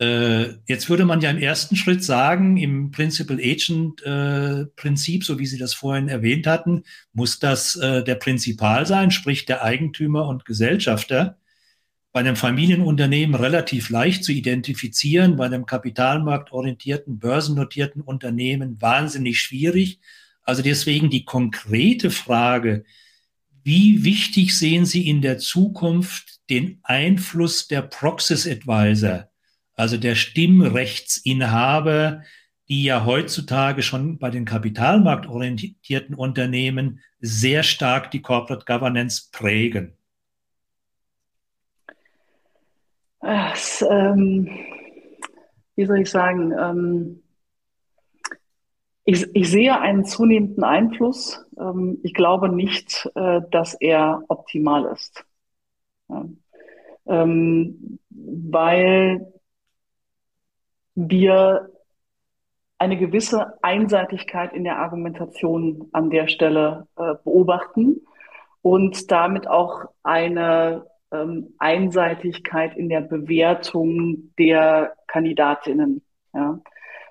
Äh, jetzt würde man ja im ersten Schritt sagen, im Principal Agent äh, Prinzip, so wie Sie das vorhin erwähnt hatten, muss das äh, der Prinzipal sein, sprich der Eigentümer und Gesellschafter. Bei einem Familienunternehmen relativ leicht zu identifizieren, bei einem kapitalmarktorientierten, börsennotierten Unternehmen wahnsinnig schwierig. Also deswegen die konkrete Frage, Wie wichtig sehen Sie in der Zukunft den Einfluss der Proxys Advisor, also der Stimmrechtsinhaber, die ja heutzutage schon bei den kapitalmarktorientierten Unternehmen sehr stark die Corporate Governance prägen? Das, ähm, wie soll ich sagen? Ähm, ich, ich, sehe einen zunehmenden Einfluss. Ähm, ich glaube nicht, äh, dass er optimal ist. Ja. Ähm, weil wir eine gewisse Einseitigkeit in der Argumentation an der Stelle äh, beobachten und damit auch eine ähm, Einseitigkeit in der Bewertung der Kandidatinnen. Ja.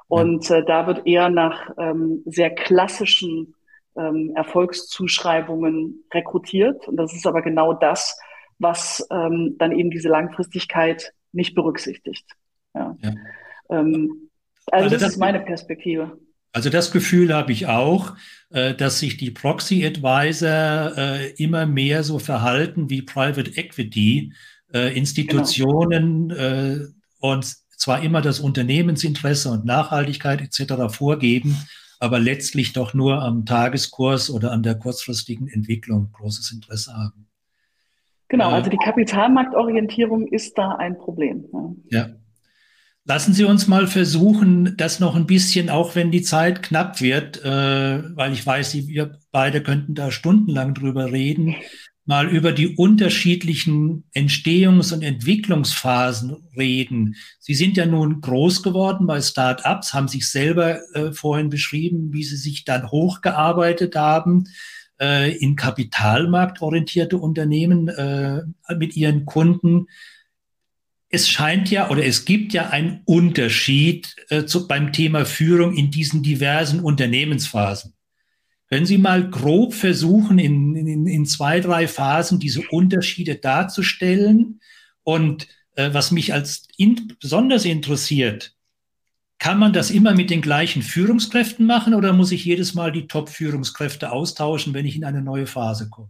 Und äh, da wird eher nach ähm, sehr klassischen ähm, Erfolgszuschreibungen rekrutiert. Und das ist aber genau das, was ähm, dann eben diese Langfristigkeit nicht berücksichtigt. Ja. ja. Ähm, also, also, das, das ist meine Perspektive. Also das Gefühl habe ich auch, äh, dass sich die Proxy Advisor äh, immer mehr so verhalten wie Private Equity äh, Institutionen genau. und zwar immer das Unternehmensinteresse und Nachhaltigkeit etc. vorgeben, aber letztlich doch nur am Tageskurs oder an der kurzfristigen Entwicklung großes Interesse haben. Genau, also die Kapitalmarktorientierung ist da ein Problem. Ja. Lassen Sie uns mal versuchen, das noch ein bisschen, auch wenn die Zeit knapp wird, äh, weil ich weiß, wir beide könnten da stundenlang drüber reden, mal über die unterschiedlichen Entstehungs- und Entwicklungsphasen reden. Sie sind ja nun groß geworden bei Start-ups, haben sich selber äh, vorhin beschrieben, wie Sie sich dann hochgearbeitet haben äh, in kapitalmarktorientierte Unternehmen äh, mit Ihren Kunden es scheint ja oder es gibt ja einen Unterschied äh, zu, beim Thema Führung in diesen diversen Unternehmensphasen. Können Sie mal grob versuchen, in, in, in zwei, drei Phasen diese Unterschiede darzustellen? Und äh, was mich als in, besonders interessiert, kann man das immer mit den gleichen Führungskräften machen oder muss ich jedes Mal die Top-Führungskräfte austauschen, wenn ich in eine neue Phase komme?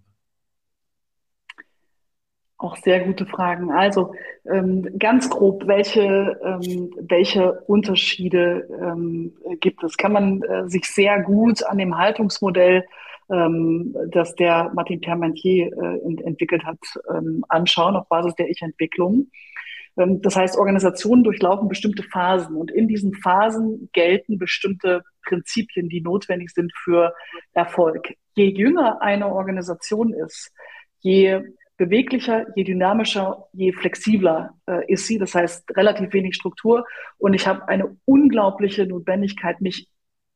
Auch sehr gute Fragen. Also ähm, ganz grob, welche, ähm, welche Unterschiede ähm, gibt es? Kann man äh, sich sehr gut an dem Haltungsmodell, ähm, das der Martin Permentier äh, ent entwickelt hat, ähm, anschauen auf Basis der Ich-Entwicklung. Ähm, das heißt, Organisationen durchlaufen bestimmte Phasen und in diesen Phasen gelten bestimmte Prinzipien, die notwendig sind für Erfolg. Je jünger eine Organisation ist, je beweglicher, je dynamischer, je flexibler äh, ist sie. Das heißt, relativ wenig Struktur. Und ich habe eine unglaubliche Notwendigkeit, mich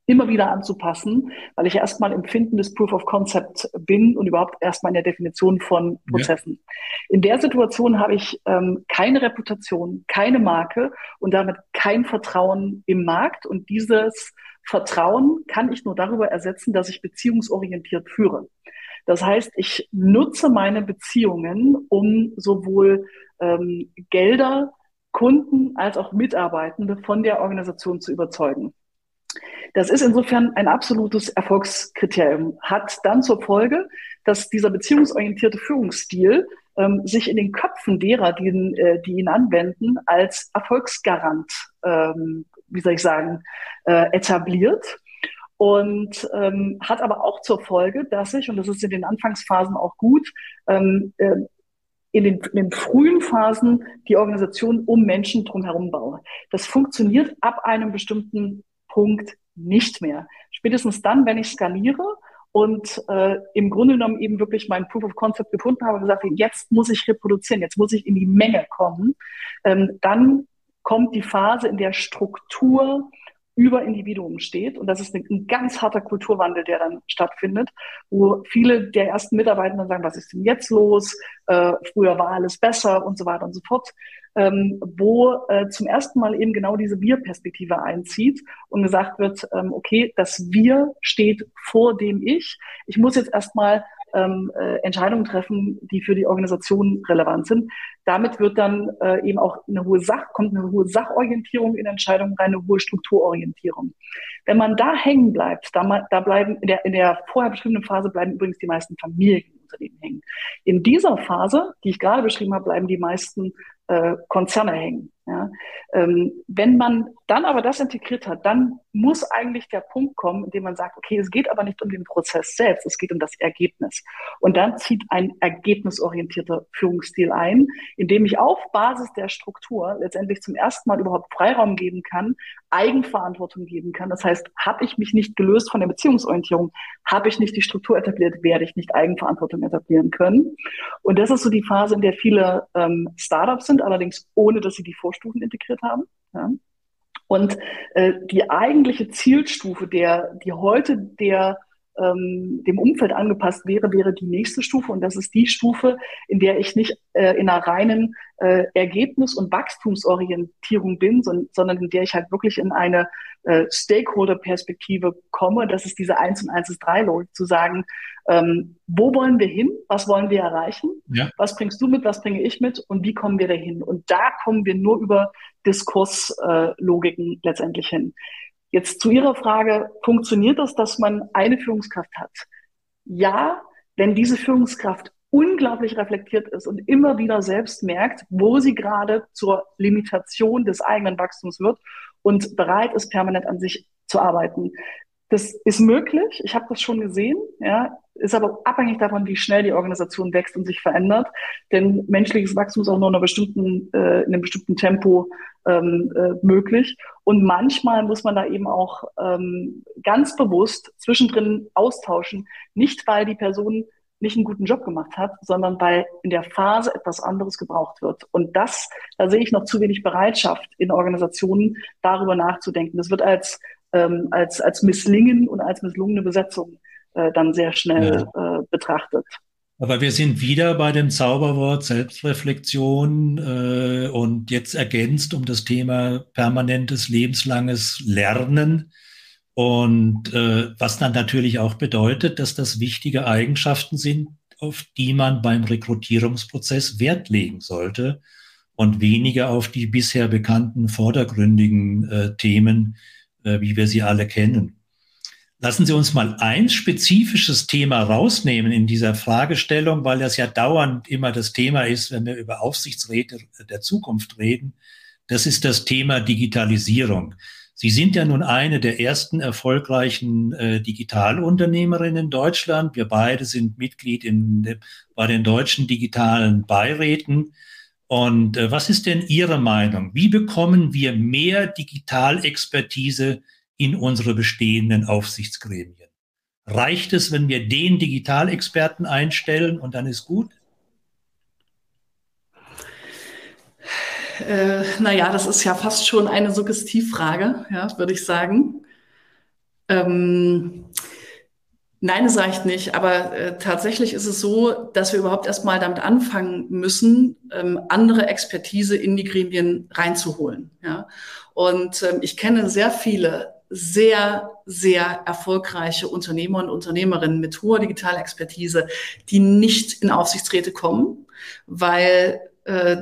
immer wieder anzupassen, weil ich erstmal im Finden des Proof of Concept bin und überhaupt erstmal in der Definition von Prozessen. Ja. In der Situation habe ich ähm, keine Reputation, keine Marke und damit kein Vertrauen im Markt. Und dieses Vertrauen kann ich nur darüber ersetzen, dass ich beziehungsorientiert führe. Das heißt, ich nutze meine Beziehungen, um sowohl ähm, Gelder, Kunden als auch Mitarbeitende von der Organisation zu überzeugen. Das ist insofern ein absolutes Erfolgskriterium, hat dann zur Folge, dass dieser beziehungsorientierte Führungsstil ähm, sich in den Köpfen derer, die ihn, äh, die ihn anwenden, als Erfolgsgarant, ähm, wie soll ich sagen, äh, etabliert und ähm, hat aber auch zur Folge, dass ich, und das ist in den Anfangsphasen auch gut, ähm, äh, in, den, in den frühen Phasen die Organisation um Menschen drumherum baue. Das funktioniert ab einem bestimmten Punkt nicht mehr. Spätestens dann, wenn ich skaliere und äh, im Grunde genommen eben wirklich mein Proof of Concept gefunden habe gesagt, jetzt muss ich reproduzieren, jetzt muss ich in die Menge kommen, ähm, dann kommt die Phase, in der Struktur über Individuen steht. Und das ist ein, ganz harter Kulturwandel, der dann stattfindet, wo viele der ersten Mitarbeitenden sagen, was ist denn jetzt los? Äh, früher war alles besser und so weiter und so fort. Ähm, wo äh, zum ersten Mal eben genau diese Wir-Perspektive einzieht und gesagt wird, ähm, okay, das Wir steht vor dem Ich. Ich muss jetzt erstmal ähm, äh, Entscheidungen treffen, die für die Organisation relevant sind. Damit wird dann äh, eben auch eine hohe Sach, kommt eine hohe Sachorientierung in Entscheidungen rein, eine hohe Strukturorientierung. Wenn man da hängen bleibt, da, da bleiben in der, in der vorher beschriebenen Phase bleiben übrigens die meisten Familien Unternehmen hängen. In dieser Phase, die ich gerade beschrieben habe, bleiben die meisten äh, Konzerne hängen. Ja? Ähm, wenn man dann aber das integriert hat, dann muss eigentlich der Punkt kommen, in dem man sagt, okay, es geht aber nicht um den Prozess selbst, es geht um das Ergebnis. Und dann zieht ein ergebnisorientierter Führungsstil ein, in dem ich auf Basis der Struktur letztendlich zum ersten Mal überhaupt Freiraum geben kann, Eigenverantwortung geben kann. Das heißt, habe ich mich nicht gelöst von der Beziehungsorientierung, habe ich nicht die Struktur etabliert, werde ich nicht Eigenverantwortung etablieren können. Und das ist so die Phase, in der viele ähm, Startups sind, allerdings ohne, dass sie die Vorstufen integriert haben. Ja. Und äh, die eigentliche Zielstufe, der, die heute der ähm, dem Umfeld angepasst wäre, wäre die nächste Stufe. Und das ist die Stufe, in der ich nicht äh, in einer reinen äh, Ergebnis- und Wachstumsorientierung bin, sondern, sondern in der ich halt wirklich in eine äh, Stakeholder-Perspektive komme. Das ist diese 1 und 1 ist 3 Logik, zu sagen, ähm, wo wollen wir hin? Was wollen wir erreichen? Ja. Was bringst du mit? Was bringe ich mit? Und wie kommen wir dahin? Und da kommen wir nur über Diskurslogiken äh, letztendlich hin. Jetzt zu Ihrer Frage, funktioniert das, dass man eine Führungskraft hat? Ja, wenn diese Führungskraft unglaublich reflektiert ist und immer wieder selbst merkt, wo sie gerade zur Limitation des eigenen Wachstums wird und bereit ist, permanent an sich zu arbeiten. Das ist möglich. Ich habe das schon gesehen. Ja, ist aber abhängig davon, wie schnell die Organisation wächst und sich verändert. Denn menschliches Wachstum ist auch nur in, einer bestimmten, äh, in einem bestimmten Tempo ähm, äh, möglich. Und manchmal muss man da eben auch ähm, ganz bewusst zwischendrin austauschen, nicht weil die Person nicht einen guten Job gemacht hat, sondern weil in der Phase etwas anderes gebraucht wird. Und das, da sehe ich noch zu wenig Bereitschaft in Organisationen, darüber nachzudenken. Das wird als ähm, als, als Misslingen und als misslungene Besetzung äh, dann sehr schnell ja. äh, betrachtet. Aber wir sind wieder bei dem Zauberwort Selbstreflexion äh, und jetzt ergänzt um das Thema permanentes lebenslanges Lernen. Und äh, was dann natürlich auch bedeutet, dass das wichtige Eigenschaften sind, auf die man beim Rekrutierungsprozess Wert legen sollte und weniger auf die bisher bekannten vordergründigen äh, Themen, äh, wie wir sie alle kennen. Lassen Sie uns mal ein spezifisches Thema rausnehmen in dieser Fragestellung, weil das ja dauernd immer das Thema ist, wenn wir über Aufsichtsräte der Zukunft reden. Das ist das Thema Digitalisierung. Sie sind ja nun eine der ersten erfolgreichen äh, Digitalunternehmerinnen in Deutschland. Wir beide sind Mitglied in, bei den deutschen digitalen Beiräten. Und äh, was ist denn Ihre Meinung? Wie bekommen wir mehr Digitalexpertise in unsere bestehenden Aufsichtsgremien? Reicht es, wenn wir den Digitalexperten einstellen und dann ist gut? Äh, naja, das ist ja fast schon eine Suggestivfrage, ja, würde ich sagen. Ähm, Nein, es reicht nicht. Aber äh, tatsächlich ist es so, dass wir überhaupt erstmal damit anfangen müssen, ähm, andere Expertise in die Gremien reinzuholen. Ja? Und ähm, ich kenne sehr viele sehr, sehr erfolgreiche Unternehmer und Unternehmerinnen mit hoher Digitalexpertise, die nicht in Aufsichtsräte kommen, weil äh,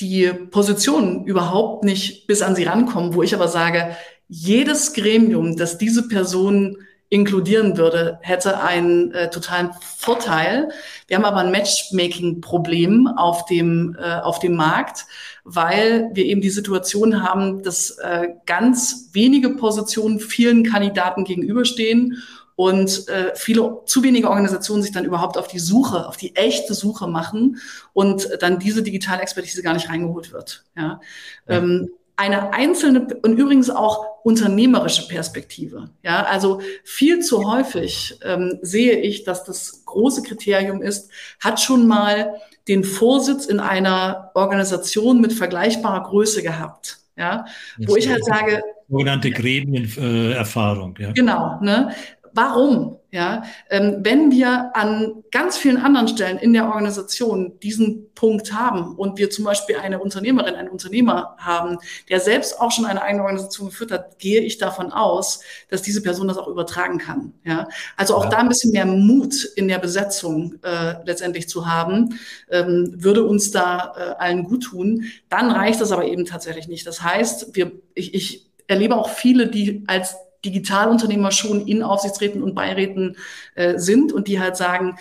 die Positionen überhaupt nicht bis an sie rankommen, wo ich aber sage, jedes Gremium, das diese Personen inkludieren würde, hätte einen äh, totalen Vorteil. Wir haben aber ein Matchmaking-Problem auf dem, äh, auf dem Markt, weil wir eben die Situation haben, dass äh, ganz wenige Positionen vielen Kandidaten gegenüberstehen und äh, viele zu wenige Organisationen sich dann überhaupt auf die Suche, auf die echte Suche machen und dann diese digitale Expertise gar nicht reingeholt wird. Ja. ja. Ähm, eine einzelne und übrigens auch unternehmerische Perspektive. Ja, also viel zu häufig ähm, sehe ich, dass das große Kriterium ist, hat schon mal den Vorsitz in einer Organisation mit vergleichbarer Größe gehabt. Ja, wo ich halt sage, sogenannte Gremienerfahrung. Ja. Genau. Ne? Warum? Ja, ähm, wenn wir an ganz vielen anderen Stellen in der Organisation diesen Punkt haben und wir zum Beispiel eine Unternehmerin, einen Unternehmer haben, der selbst auch schon eine eigene Organisation geführt hat, gehe ich davon aus, dass diese Person das auch übertragen kann. Ja, also auch ja. da ein bisschen mehr Mut in der Besetzung äh, letztendlich zu haben, ähm, würde uns da äh, allen gut tun. Dann reicht das aber eben tatsächlich nicht. Das heißt, wir, ich, ich erlebe auch viele, die als Digitalunternehmer schon in Aufsichtsräten und Beiräten äh, sind und die halt sagen,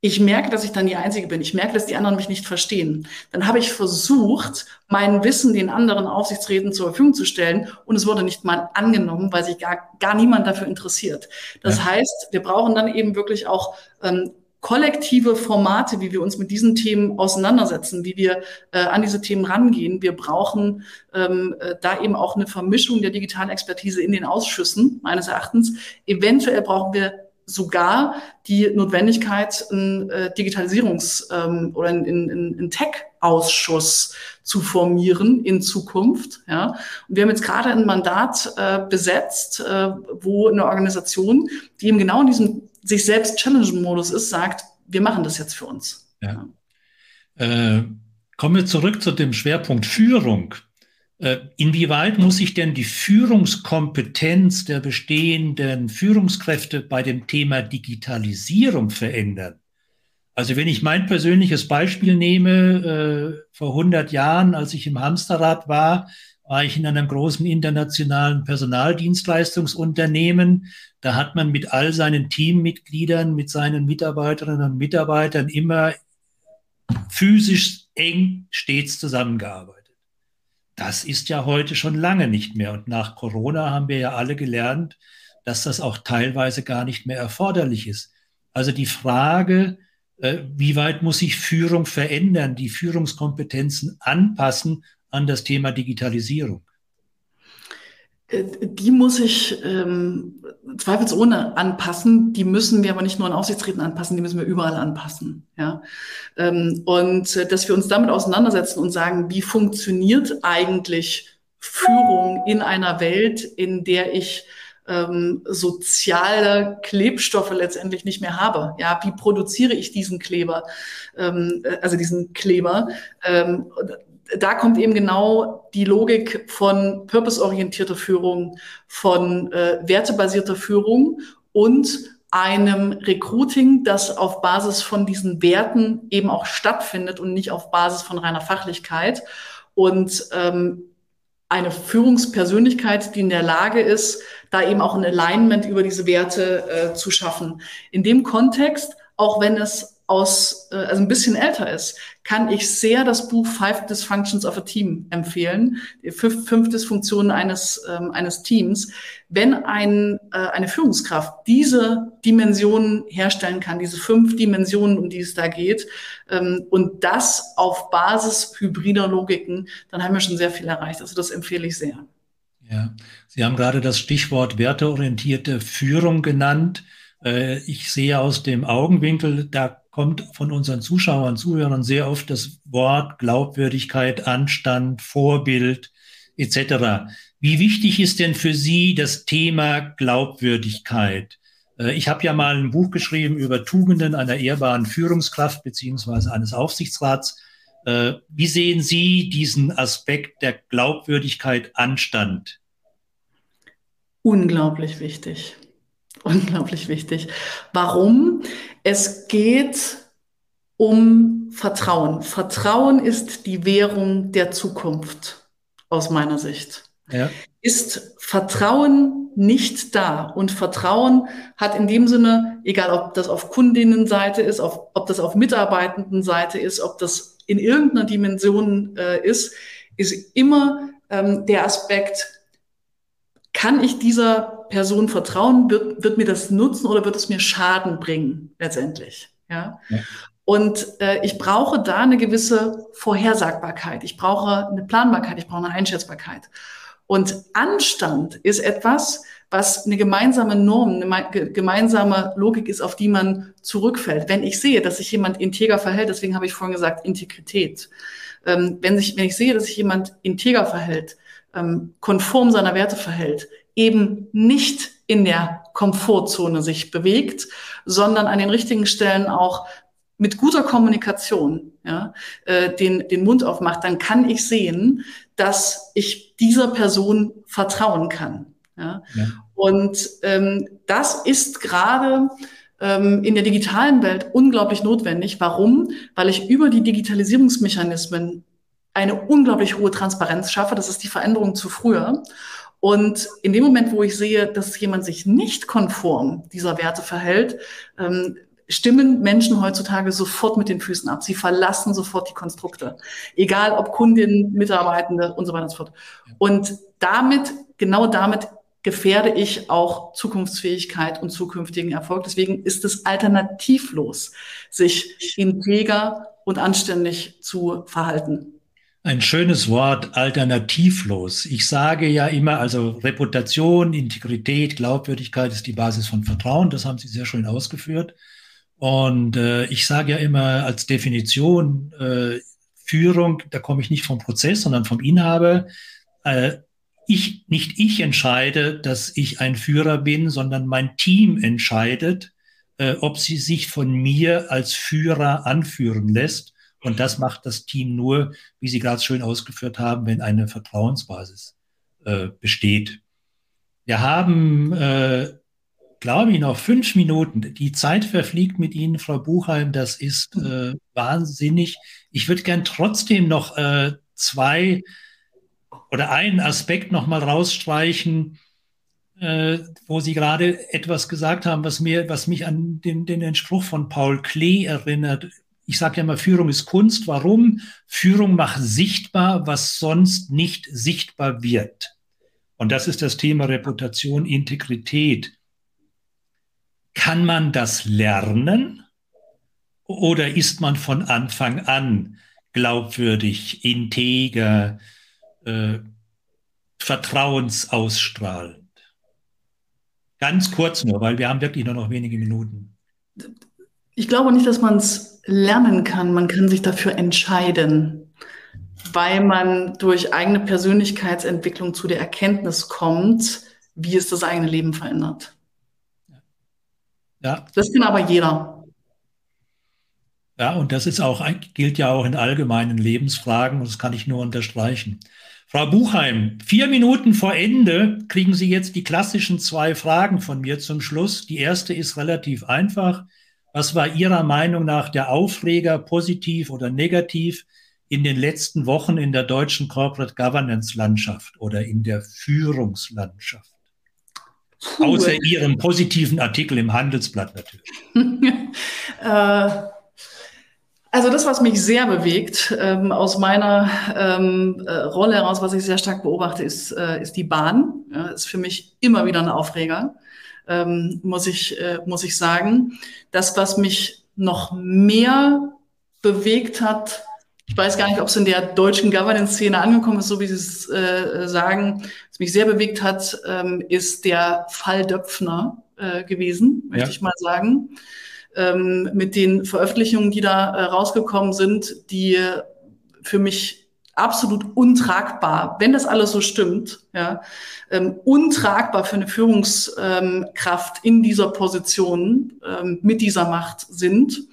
ich merke, dass ich dann die Einzige bin. Ich merke, dass die anderen mich nicht verstehen. Dann habe ich versucht, mein Wissen den anderen Aufsichtsräten zur Verfügung zu stellen und es wurde nicht mal angenommen, weil sich gar, gar niemand dafür interessiert. Das ja. heißt, wir brauchen dann eben wirklich auch ähm, kollektive Formate, wie wir uns mit diesen Themen auseinandersetzen, wie wir äh, an diese Themen rangehen. Wir brauchen ähm, äh, da eben auch eine Vermischung der digitalen Expertise in den Ausschüssen, meines Erachtens. Eventuell brauchen wir sogar die Notwendigkeit, einen äh, Digitalisierungs- ähm, oder einen, einen, einen Tech-Ausschuss zu formieren in Zukunft. Ja. Und wir haben jetzt gerade ein Mandat äh, besetzt, äh, wo eine Organisation, die eben genau in diesem sich selbst Challenge-Modus ist, sagt, wir machen das jetzt für uns. Ja. Äh, kommen wir zurück zu dem Schwerpunkt Führung. Äh, inwieweit muss sich denn die Führungskompetenz der bestehenden Führungskräfte bei dem Thema Digitalisierung verändern? Also wenn ich mein persönliches Beispiel nehme, äh, vor 100 Jahren, als ich im Hamsterrad war, war ich in einem großen internationalen Personaldienstleistungsunternehmen. Da hat man mit all seinen Teammitgliedern, mit seinen Mitarbeiterinnen und Mitarbeitern immer physisch eng stets zusammengearbeitet. Das ist ja heute schon lange nicht mehr. Und nach Corona haben wir ja alle gelernt, dass das auch teilweise gar nicht mehr erforderlich ist. Also die Frage, äh, wie weit muss sich Führung verändern, die Führungskompetenzen anpassen an das Thema Digitalisierung? Äh, die muss ich ähm, zweifelsohne anpassen. Die müssen wir aber nicht nur in Aufsichtsräten anpassen, die müssen wir überall anpassen. Ja? Ähm, und äh, dass wir uns damit auseinandersetzen und sagen, wie funktioniert eigentlich Führung in einer Welt, in der ich ähm, soziale Klebstoffe letztendlich nicht mehr habe. Ja, wie produziere ich diesen Kleber, ähm, äh, also diesen Kleber? Ähm, da kommt eben genau die Logik von purpose-orientierter Führung, von äh, wertebasierter Führung und einem Recruiting, das auf Basis von diesen Werten eben auch stattfindet und nicht auf Basis von reiner Fachlichkeit. Und ähm, eine Führungspersönlichkeit, die in der Lage ist, da eben auch ein Alignment über diese Werte äh, zu schaffen. In dem Kontext, auch wenn es aus, äh, also ein bisschen älter ist, kann ich sehr das Buch Five Dysfunctions of a Team empfehlen. Fünf, fünf Dysfunktionen eines, ähm, eines Teams. Wenn ein, äh, eine Führungskraft diese Dimensionen herstellen kann, diese fünf Dimensionen, um die es da geht, ähm, und das auf Basis hybrider Logiken, dann haben wir schon sehr viel erreicht. Also das empfehle ich sehr. Ja, Sie haben gerade das Stichwort werteorientierte Führung genannt. Äh, ich sehe aus dem Augenwinkel, da kommt von unseren Zuschauern, Zuhörern sehr oft das Wort Glaubwürdigkeit, Anstand, Vorbild etc. Wie wichtig ist denn für Sie das Thema Glaubwürdigkeit? Äh, ich habe ja mal ein Buch geschrieben über Tugenden einer ehrbaren Führungskraft beziehungsweise eines Aufsichtsrats. Äh, wie sehen Sie diesen Aspekt der Glaubwürdigkeit Anstand? Unglaublich wichtig. Unglaublich wichtig. Warum? Es geht um Vertrauen. Vertrauen ist die Währung der Zukunft aus meiner Sicht. Ja. Ist Vertrauen nicht da und Vertrauen hat in dem Sinne, egal ob das auf Kundinnenseite ist, auf, ob das auf Mitarbeitendenseite ist, ob das in irgendeiner Dimension äh, ist, ist immer ähm, der Aspekt, kann ich dieser Person vertrauen? Wird, wird mir das nutzen oder wird es mir Schaden bringen letztendlich? Ja. ja. Und äh, ich brauche da eine gewisse Vorhersagbarkeit. Ich brauche eine Planbarkeit. Ich brauche eine Einschätzbarkeit. Und Anstand ist etwas, was eine gemeinsame Norm, eine gemeinsame Logik ist, auf die man zurückfällt. Wenn ich sehe, dass sich jemand integer verhält, deswegen habe ich vorhin gesagt Integrität. Ähm, wenn, sich, wenn ich sehe, dass sich jemand integer verhält, ähm, konform seiner Werte verhält, eben nicht in der Komfortzone sich bewegt, sondern an den richtigen Stellen auch mit guter Kommunikation ja, äh, den, den Mund aufmacht, dann kann ich sehen, dass ich dieser Person vertrauen kann. Ja? ja. Und ähm, das ist gerade ähm, in der digitalen Welt unglaublich notwendig. Warum? Weil ich über die Digitalisierungsmechanismen eine unglaublich hohe Transparenz schaffe. Das ist die Veränderung zu früher. Und in dem Moment, wo ich sehe, dass jemand sich nicht konform dieser Werte verhält, ähm, stimmen Menschen heutzutage sofort mit den Füßen ab. Sie verlassen sofort die Konstrukte. Egal ob Kundinnen, Mitarbeitende und so weiter und so fort. Und damit, genau damit gefährde ich auch Zukunftsfähigkeit und zukünftigen Erfolg. Deswegen ist es alternativlos, sich integer und anständig zu verhalten. Ein schönes Wort, alternativlos. Ich sage ja immer, also Reputation, Integrität, Glaubwürdigkeit ist die Basis von Vertrauen. Das haben Sie sehr schön ausgeführt. Und äh, ich sage ja immer als Definition, äh, Führung, da komme ich nicht vom Prozess, sondern vom Inhaber. Äh, ich, nicht ich entscheide, dass ich ein Führer bin, sondern mein Team entscheidet, äh, ob sie sich von mir als Führer anführen lässt. Und das macht das Team nur, wie Sie gerade schön ausgeführt haben, wenn eine Vertrauensbasis äh, besteht. Wir haben, äh, glaube ich, noch fünf Minuten. Die Zeit verfliegt mit Ihnen, Frau Buchheim. Das ist äh, wahnsinnig. Ich würde gern trotzdem noch äh, zwei oder einen Aspekt noch mal rausstreichen, äh, wo Sie gerade etwas gesagt haben, was mir, was mich an den, den Spruch von Paul Klee erinnert. Ich sage ja immer, Führung ist Kunst. Warum? Führung macht sichtbar, was sonst nicht sichtbar wird. Und das ist das Thema Reputation, Integrität. Kann man das lernen? Oder ist man von Anfang an glaubwürdig, integer, äh, vertrauensausstrahlend? Ganz kurz nur, weil wir haben wirklich nur noch wenige Minuten. Ich glaube nicht, dass man es lernen kann. Man kann sich dafür entscheiden, weil man durch eigene Persönlichkeitsentwicklung zu der Erkenntnis kommt, wie es das eigene Leben verändert. Ja. Das kann aber jeder. Ja, und das ist auch, gilt ja auch in allgemeinen Lebensfragen, und das kann ich nur unterstreichen. Frau Buchheim, vier Minuten vor Ende kriegen Sie jetzt die klassischen zwei Fragen von mir zum Schluss. Die erste ist relativ einfach. Was war Ihrer Meinung nach der Aufreger, positiv oder negativ, in den letzten Wochen in der deutschen Corporate Governance Landschaft oder in der Führungslandschaft? Puh. Außer Ihrem positiven Artikel im Handelsblatt natürlich. äh also das, was mich sehr bewegt, ähm, aus meiner ähm, äh, Rolle heraus, was ich sehr stark beobachte, ist, äh, ist die Bahn. Ja, ist für mich immer wieder ein Aufreger, ähm, muss, ich, äh, muss ich sagen. Das, was mich noch mehr bewegt hat, ich weiß gar nicht, ob es in der deutschen Governance-Szene angekommen ist, so wie Sie es äh, sagen. Was mich sehr bewegt hat, ähm, ist der Fall Döpfner äh, gewesen, möchte ja. ich mal sagen ähm, mit den Veröffentlichungen, die da äh, rausgekommen sind, die für mich absolut untragbar, wenn das alles so stimmt, ja, ähm, untragbar für eine Führungskraft in dieser Position ähm, mit dieser Macht sind.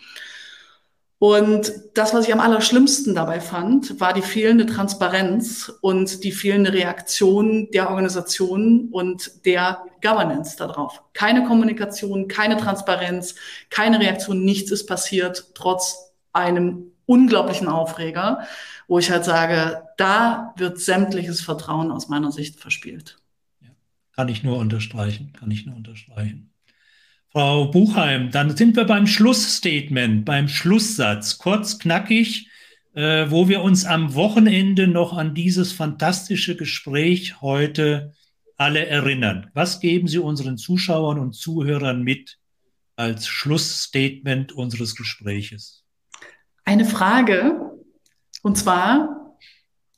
Und das, was ich am allerschlimmsten dabei fand, war die fehlende Transparenz und die fehlende Reaktion der Organisation und der Governance darauf. Keine Kommunikation, keine Transparenz, keine Reaktion, nichts ist passiert, trotz einem unglaublichen Aufreger, wo ich halt sage, da wird sämtliches Vertrauen aus meiner Sicht verspielt. Ja, kann ich nur unterstreichen, kann ich nur unterstreichen. Frau Buchheim, dann sind wir beim Schlussstatement, beim Schlusssatz, kurz, knackig, äh, wo wir uns am Wochenende noch an dieses fantastische Gespräch heute alle erinnern. Was geben Sie unseren Zuschauern und Zuhörern mit als Schlussstatement unseres Gespräches? Eine Frage, und zwar,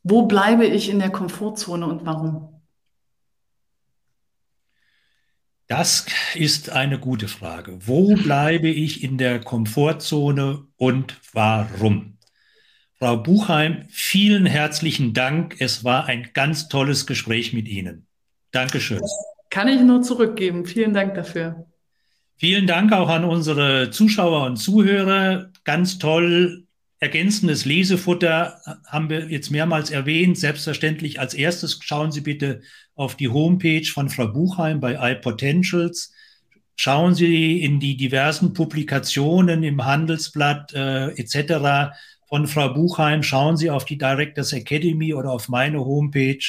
wo bleibe ich in der Komfortzone und warum? Das ist eine gute Frage. Wo bleibe ich in der Komfortzone und warum? Frau Buchheim, vielen herzlichen Dank. Es war ein ganz tolles Gespräch mit Ihnen. Dankeschön. Das kann ich nur zurückgeben. Vielen Dank dafür. Vielen Dank auch an unsere Zuschauer und Zuhörer. Ganz toll. Ergänzendes Lesefutter haben wir jetzt mehrmals erwähnt. Selbstverständlich als erstes schauen Sie bitte auf die Homepage von Frau Buchheim bei iPotentials. Schauen Sie in die diversen Publikationen im Handelsblatt äh, etc. von Frau Buchheim. Schauen Sie auf die Directors Academy oder auf meine Homepage.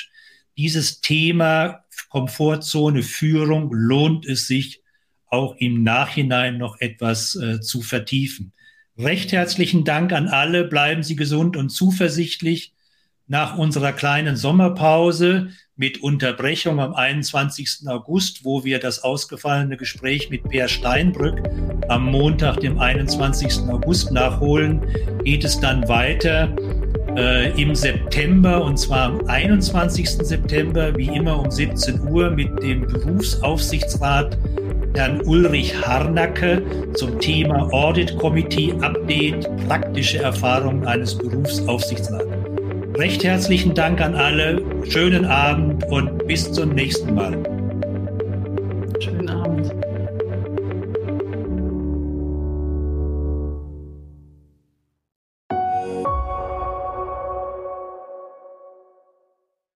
Dieses Thema Komfortzone Führung lohnt es sich auch im Nachhinein noch etwas äh, zu vertiefen. Recht herzlichen Dank an alle. Bleiben Sie gesund und zuversichtlich. Nach unserer kleinen Sommerpause mit Unterbrechung am 21. August, wo wir das ausgefallene Gespräch mit Per Steinbrück am Montag, dem 21. August nachholen, geht es dann weiter äh, im September und zwar am 21. September, wie immer um 17 Uhr mit dem Berufsaufsichtsrat Herrn Ulrich Harnacke zum Thema Audit Committee Update, praktische Erfahrungen eines Berufsaufsichtsrats. Recht herzlichen Dank an alle, schönen Abend und bis zum nächsten Mal. Schönen Abend.